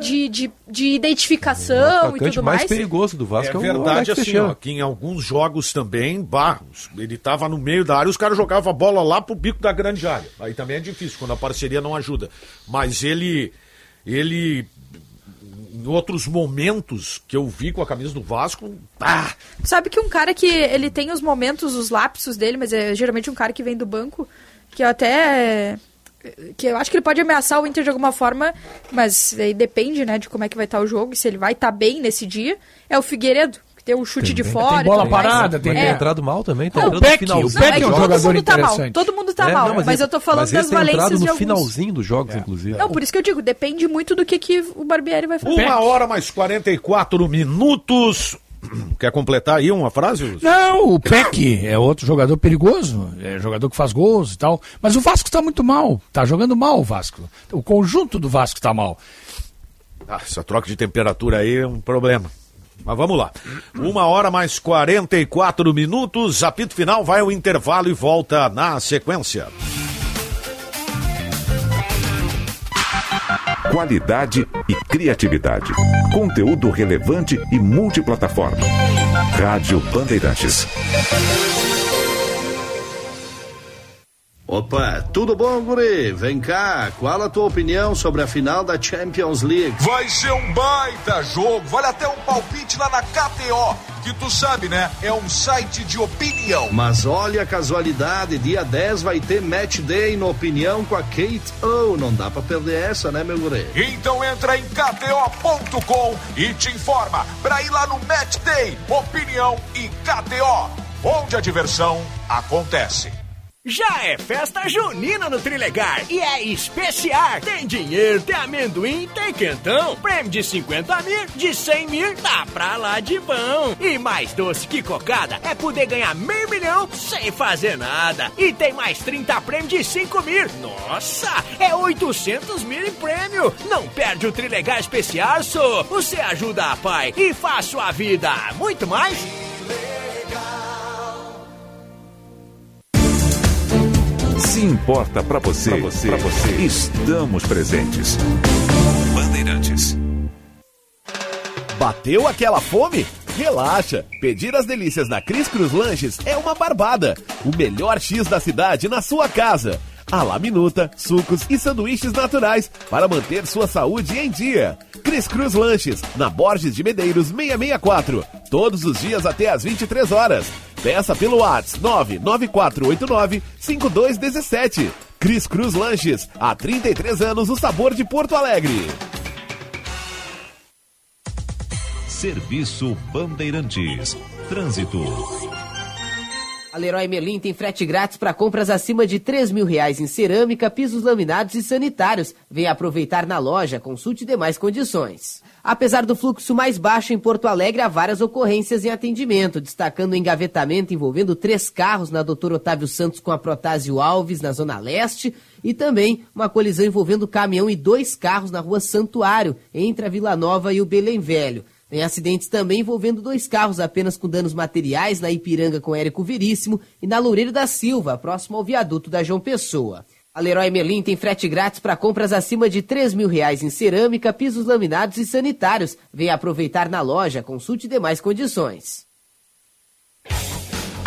de, de, de O identificação e tudo mais mais. perigoso do Vasco É o verdade, Alex assim, ó, que em alguns jogos também, Barros, ele tava no meio da área, os caras jogavam a bola lá pro bico da grande área. Aí também é difícil, quando a parceria não ajuda. Mas ele, ele, em outros momentos que eu vi com a camisa do Vasco, ah, Sabe que um cara que ele tem os momentos, os lapsos dele, mas é geralmente um cara que vem do banco, que eu até. Que eu acho que ele pode ameaçar o Inter de alguma forma, mas aí depende, né, de como é que vai estar o jogo, e se ele vai estar bem nesse dia, é o Figueiredo, que tem um chute de fora. Tem bola parada, tem Mas É. tem entrado mal também. Tá Não, entrando o no Peck, finalzinho o Peck é é um todo jogador mundo tá mal. interessante. Todo mundo tá É, mal. não, mas, mas eu tô falando mas das tem valências de no alguns. finalzinho dos jogos, inclusive. Não, por isso que eu digo, depende muito do que, que o Barbieri vai fazer. uma hora mais 44 minutos. [CLEARS THROAT] Quer completar aí uma frase? Não, o Peck é outro jogador perigoso, é jogador que faz gols e tal. Mas o Vasco está muito mal, tá jogando mal o Vasco. O conjunto do Vasco está mal. Ah, essa troca de temperatura aí é um problema. Mas vamos lá. Uma hora mais 44 minutos. Apito final, vai ao intervalo e volta na sequência. Qualidade e criatividade. Conteúdo relevante e multiplataforma. Rádio Bandeirantes. Opa, tudo bom, guri? Vem cá, qual a tua opinião sobre a final da Champions League? Vai ser um baita jogo, vale até um palpite lá na KTO, que tu sabe, né? É um site de opinião. Mas olha a casualidade, dia 10 vai ter Match Day no Opinião com a Kate O. Não dá pra perder essa, né, meu guri? Então entra em KTO.com e te informa pra ir lá no Match Day, Opinião e KTO, onde a diversão acontece. Já é festa junina no Trilegar e é especial. Tem dinheiro, tem amendoim, tem quentão. Prêmio de 50 mil, de 100 mil, tá pra lá de bom. E mais doce que cocada é poder ganhar meio milhão sem fazer nada. E tem mais 30 prêmios de 5 mil. Nossa, é 800 mil em prêmio. Não perde o Trilegar especial, só. Você ajuda a pai e faz sua vida muito mais. Se importa para você, pra você, pra você, estamos presentes. Bandeirantes. Bateu aquela fome? Relaxa! Pedir as delícias da Cris Cruz Lanches é uma barbada. O melhor X da cidade na sua casa. A la minuta, sucos e sanduíches naturais para manter sua saúde em dia. Cris Cruz Lanches, na Borges de Medeiros 664. Todos os dias até às 23 horas. Peça pelo WhatsApp 99489-5217. Cris Cruz Lanches, há 33 anos o sabor de Porto Alegre. Serviço Bandeirantes. Trânsito. A Leroy Merlin tem frete grátis para compras acima de 3 mil reais em cerâmica, pisos laminados e sanitários. Venha aproveitar na loja, consulte demais condições. Apesar do fluxo mais baixo em Porto Alegre, há várias ocorrências em atendimento, destacando o engavetamento envolvendo três carros na Doutor Otávio Santos com a Protásio Alves, na Zona Leste, e também uma colisão envolvendo caminhão e dois carros na Rua Santuário, entre a Vila Nova e o Belém Velho. Tem acidentes também envolvendo dois carros apenas com danos materiais na Ipiranga com Érico Veríssimo e na Loureiro da Silva, próximo ao viaduto da João Pessoa. A Leroy Merlin tem frete grátis para compras acima de 3 mil reais em cerâmica, pisos laminados e sanitários. Venha aproveitar na loja, consulte demais condições.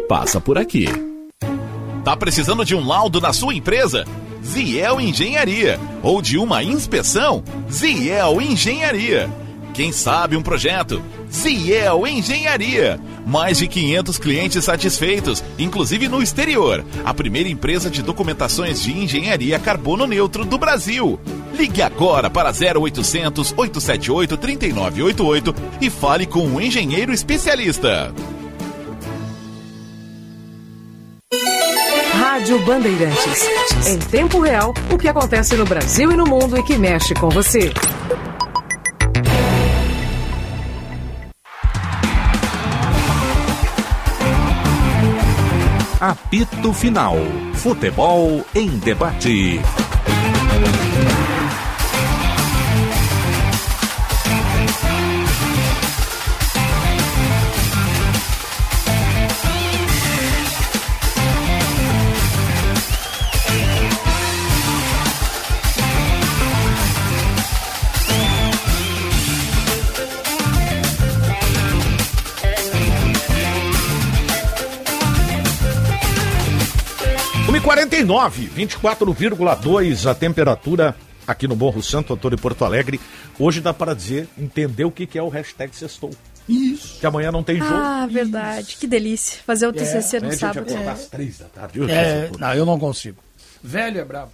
passa por aqui. Tá precisando de um laudo na sua empresa? Ziel Engenharia. Ou de uma inspeção? Ziel Engenharia. Quem sabe um projeto? Ziel Engenharia. Mais de 500 clientes satisfeitos, inclusive no exterior. A primeira empresa de documentações de engenharia carbono neutro do Brasil. Ligue agora para 0800 878 3988 e fale com um engenheiro especialista. Rádio Bandeirantes. Em tempo real, o que acontece no Brasil e no mundo e que mexe com você. Apito Final. Futebol em debate. 49, 24,2 a temperatura aqui no Morro Santo Antônio Porto Alegre. Hoje dá para dizer, entender o que, que é o hashtag sextou. Isso. Que amanhã não tem jogo. Ah, verdade. Que delícia. Fazer o TCC É, no a gente sábado. É. às três da tarde. Eu É, não, eu não consigo. Velho é brabo.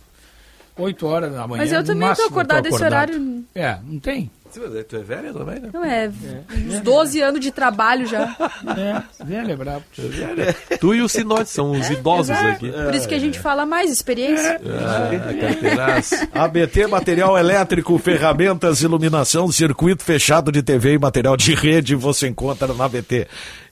8 horas da manhã. Mas eu também tô máximo, acordado esse acordado. horário. É, não tem. Tu é velha também, né? Não é, uns 12 anos de trabalho já. É, velho é brabo. Tu e o Sinote são os idosos Exato. aqui. Por isso que a gente fala mais, experiência. Ah. [LAUGHS] ABT Material Elétrico, ferramentas, iluminação, circuito fechado de TV e material de rede você encontra na ABT.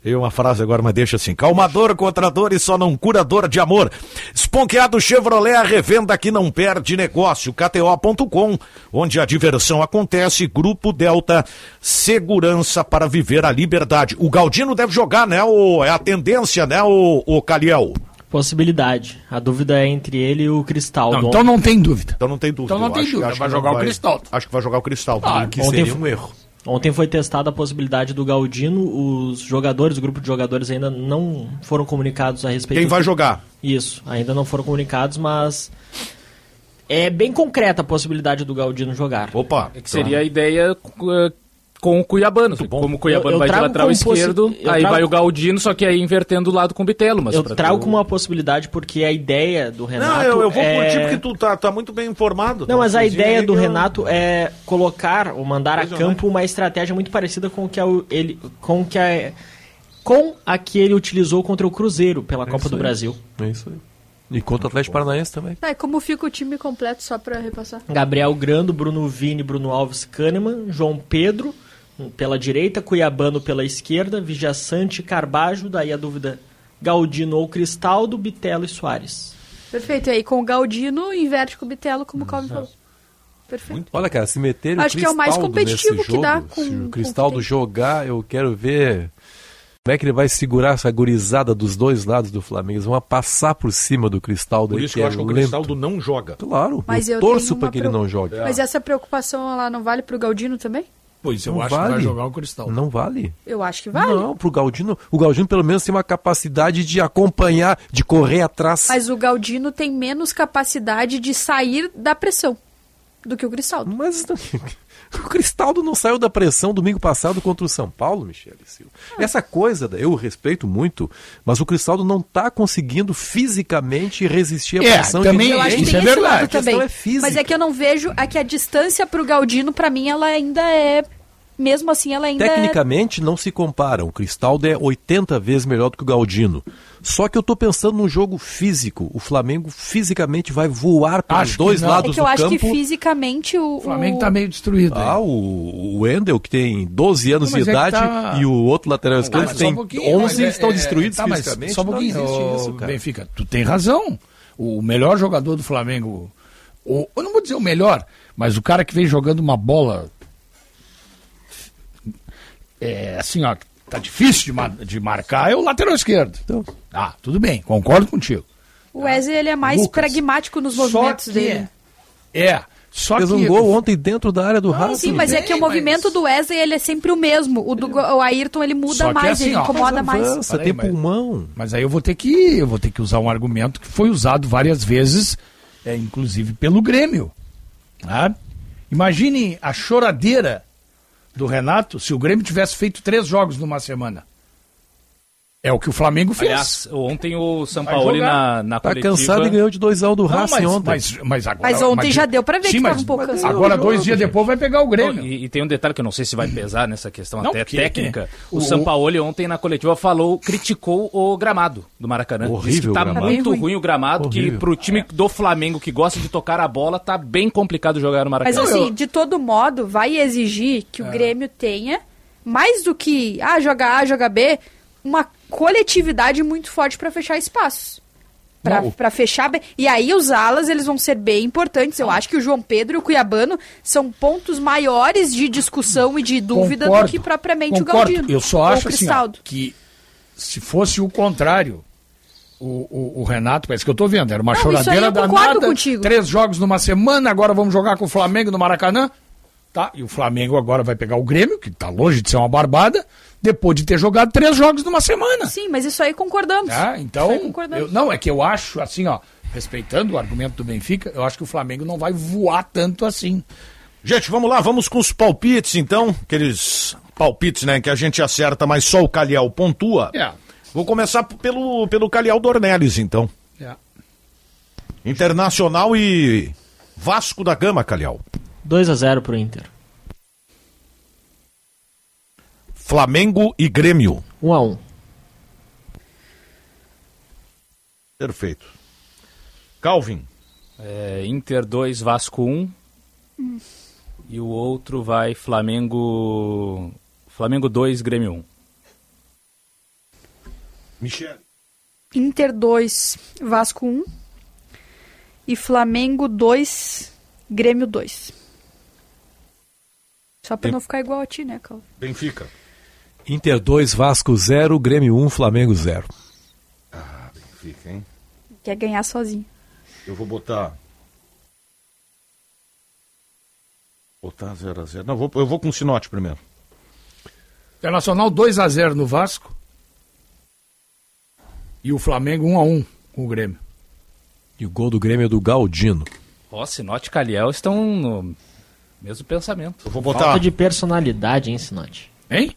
E uma frase agora, mas deixa assim. Calmador contra dor e só não curador de amor. Esponqueado Chevrolet, a revenda que não perde negócio. KTO.com, onde a diversão acontece. Grupo Delta, segurança para viver a liberdade. O Galdino deve jogar, né? O, é a tendência, né, o, o Caliel? Possibilidade. A dúvida é entre ele e o Cristaldo. Não, então não tem dúvida. Então não tem dúvida. Então não Eu tem acho- dúvida, acho vai jogar o Cristaldo. Acho que vai jogar o Cristaldo. Ah, que ontem seria foi- um erro. Ontem foi testada a possibilidade do Galdino. Os jogadores, o grupo de jogadores ainda não foram comunicados a respeito. Quem vai jogar? Isso, ainda não foram comunicados, mas é bem concreta a possibilidade do Galdino jogar. Opa, É que seria a ideia eh, com o Cuiabano. Como o Cuiabano Eu- eu vai de lateral esquerdo, aí trago- vai o Galdino, só que aí invertendo o lado com o Bitelo. Mas Eu trago como uma possibilidade porque a ideia do Renato. Não, eu, eu vou é... curtir porque tu tá, tá muito bem informado. Não, mas a ideia do Renato é colocar ou mandar a Pois é, campo uma estratégia muito parecida com o que a, ele com o que a, com a que ele utilizou contra o Cruzeiro pela Copa isso do aí. Brasil. É isso aí. E contra o Atlético Paranaense também. Tá, e como fica o time completo, só pra repassar? Gabriel Grando, Bruno Vini, Bruno Alves Kahneman, João Pedro pela direita, Cuiabano pela esquerda, Vijaçante, Carbajo, daí a dúvida Galdino ou Cristaldo, Bitelo e Soares. Perfeito. E aí com o Galdino, inverte com o Bitelo, como o Calvin falou. Perfeito. Olha, cara, se meter Acho que é o mais competitivo que dá com- Se com o o Cristaldo jogar, eu quero ver como é que ele vai segurar essa gurizada dos dois lados do Flamengo. Eles vão passar por cima do Cristaldo. Por isso que eu é acho que o lento. Cristaldo não joga. Claro, Mas eu eu torço para que ele pro- não jogue. Mas essa preocupação ela não vale pro Galdino também? Pois eu Não acho que vai vale. jogar o Cristal. Não vale. Eu acho que vale. Não, pro Galdino, o Galdino pelo menos tem uma capacidade de acompanhar, de correr atrás. Mas o Galdino tem menos capacidade de sair da pressão do que o Cristaldo. Mas [LAUGHS] [LAUGHS] o Cristaldo não saiu da pressão domingo passado contra o São Paulo, Michele Silva. Essa coisa, eu respeito muito, mas o Cristaldo não está conseguindo fisicamente resistir à É, pressão também de Eu acho que ninguém. tem Isso é verdade. também. é física. Mas é que eu não vejo é que a distância pro Galdino, pra mim, ela ainda é. Mesmo assim, ela ainda Tecnicamente não se comparam. O Cristaldo é 80 vezes melhor do que o Galdino. Só que eu tô pensando num jogo físico. O Flamengo fisicamente vai voar Acho que dois não. é. É lados que eu do acho campo. que fisicamente o. O Flamengo tá meio destruído. Ah, aí. o, o Wendel, que tem 12 anos Não, de é idade, tá- e o outro lateral esquerdo que só tem um pouquinho, 11 mas é- estão é- destruídos tá, fisicamente. Só um pouquinho, não isso, cara. Benfica, tu tem razão. O melhor jogador do Flamengo, o, eu não vou dizer o melhor, mas o cara que vem jogando uma bola é assim, ó, tá difícil de, mar- de marcar é o lateral esquerdo. Então. Ah, tudo bem, concordo contigo. O Wesley ele é mais Lucas. pragmático nos movimentos que- dele. É, só Fez que um gol ontem dentro da área do Racing. Sim, mas é que o movimento do Wesley ele é sempre o mesmo. O do o Ayrton ele muda mais, assim, ele ó, incomoda mas mais. avança, tem mas- pulmão. Mas aí eu vou ter que eu vou ter que usar um argumento que foi usado várias vezes, é, inclusive pelo Grêmio. tá? Imagine a choradeira do Renato se o Grêmio tivesse feito três jogos numa semana. É o que o Flamengo fez. Aliás, ontem o Sampaoli na, na Tá coletiva... cansado e ganhou de 2x1 do Racing mas, ontem. mas, mas agora, Mas ontem já deu pra ver Sim, que mas- tava um pouco mas cansado. Agora, Jogo, dois dias gente. depois, vai pegar o Grêmio. Não, e, e tem um detalhe que eu não sei se vai pesar nessa questão Não, até porque- técnica. O, o- Sampaoli ontem na coletiva falou, criticou o gramado do Maracanã. Horrível Disse que tá muito Tá ruim. ruim. o gramado, que Horrível. pro time do Flamengo que gosta de tocar a bola, tá bem complicado jogar no Mas Maracanã. assim, de todo modo, vai exigir que o Grêmio tenha, mais do que ah, jogar A, jogar B, uma coletividade muito forte pra fechar espaços. Pra fechar bem. E aí os alas, eles vão ser bem importantes. Eu acho que o João Pedro e o Cuiabano são pontos maiores de discussão e de dúvida Concordo, do que propriamente concordo. o Galdino. Eu só acho assim, ó, Cristaldo. que se fosse o contrário, o, o, o Renato, parece que eu tô vendo, era uma Não, choradeira danada, contigo. três jogos numa semana, agora vamos jogar com o Flamengo no Maracanã, tá? E o Flamengo agora vai pegar o Grêmio, que tá longe de ser uma barbada, depois de ter jogado três jogos numa semana. Sim, mas isso aí concordamos. Tá? Então, aí concordamos. eu- não, é que eu acho, assim, ó, respeitando o argumento do Benfica, eu acho que o Flamengo não vai voar tanto assim. Gente, vamos lá, vamos com os palpites então, aqueles palpites, né? Que a gente acerta, mas só o Calhau pontua. É. Vou começar pelo, pelo Calhau Dornelles, então. É. Internacional e Vasco da Gama, Calhau. 2 a 0 pro Inter. Flamengo e Grêmio. 1 a 1 Perfeito. Calvin. É, Inter 2, Vasco 1. E o outro vai Flamengo. Flamengo 2, Grêmio 1. Michele. Inter 2, Vasco 1. E Flamengo 2, Grêmio 2. Só pra Tem- não ficar igual a ti, né, Calvin? Benfica. Inter 2, Vasco 0, Grêmio 1, Flamengo 0. Benfica, hein? Quer ganhar sozinho. Eu vou botar. Botar 0x0. Não, vou, eu vou com o Sinote primeiro. Internacional 2x0 no Vasco. E o Flamengo 1x1 com o Grêmio. E o gol do Grêmio é do Galdino. Ó, Sinote e Caliel estão no mesmo pensamento. Eu vou Falta de personalidade, hein, Sinote? Hein?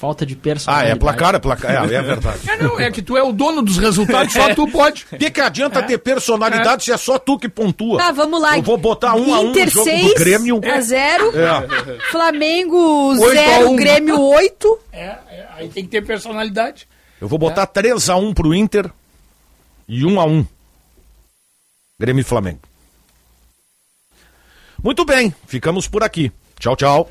Falta de Ah, personalidade. é placar, é placar. É, é verdade. É, não, é que tu é o dono dos resultados, só tu pode. O [LAUGHS] que, que adianta ter personalidade se é só tu que pontua? Tá, vamos lá. Eu vou botar um a um no Inter jogo 6 do Grêmio. a 0. É. Flamengo Oito a 0, um. Grêmio 8. É, é, aí tem que ter personalidade. Eu vou botar 3x1 pro Inter e 1x1. Grêmio e Flamengo. Muito bem, ficamos por aqui. Tchau, tchau.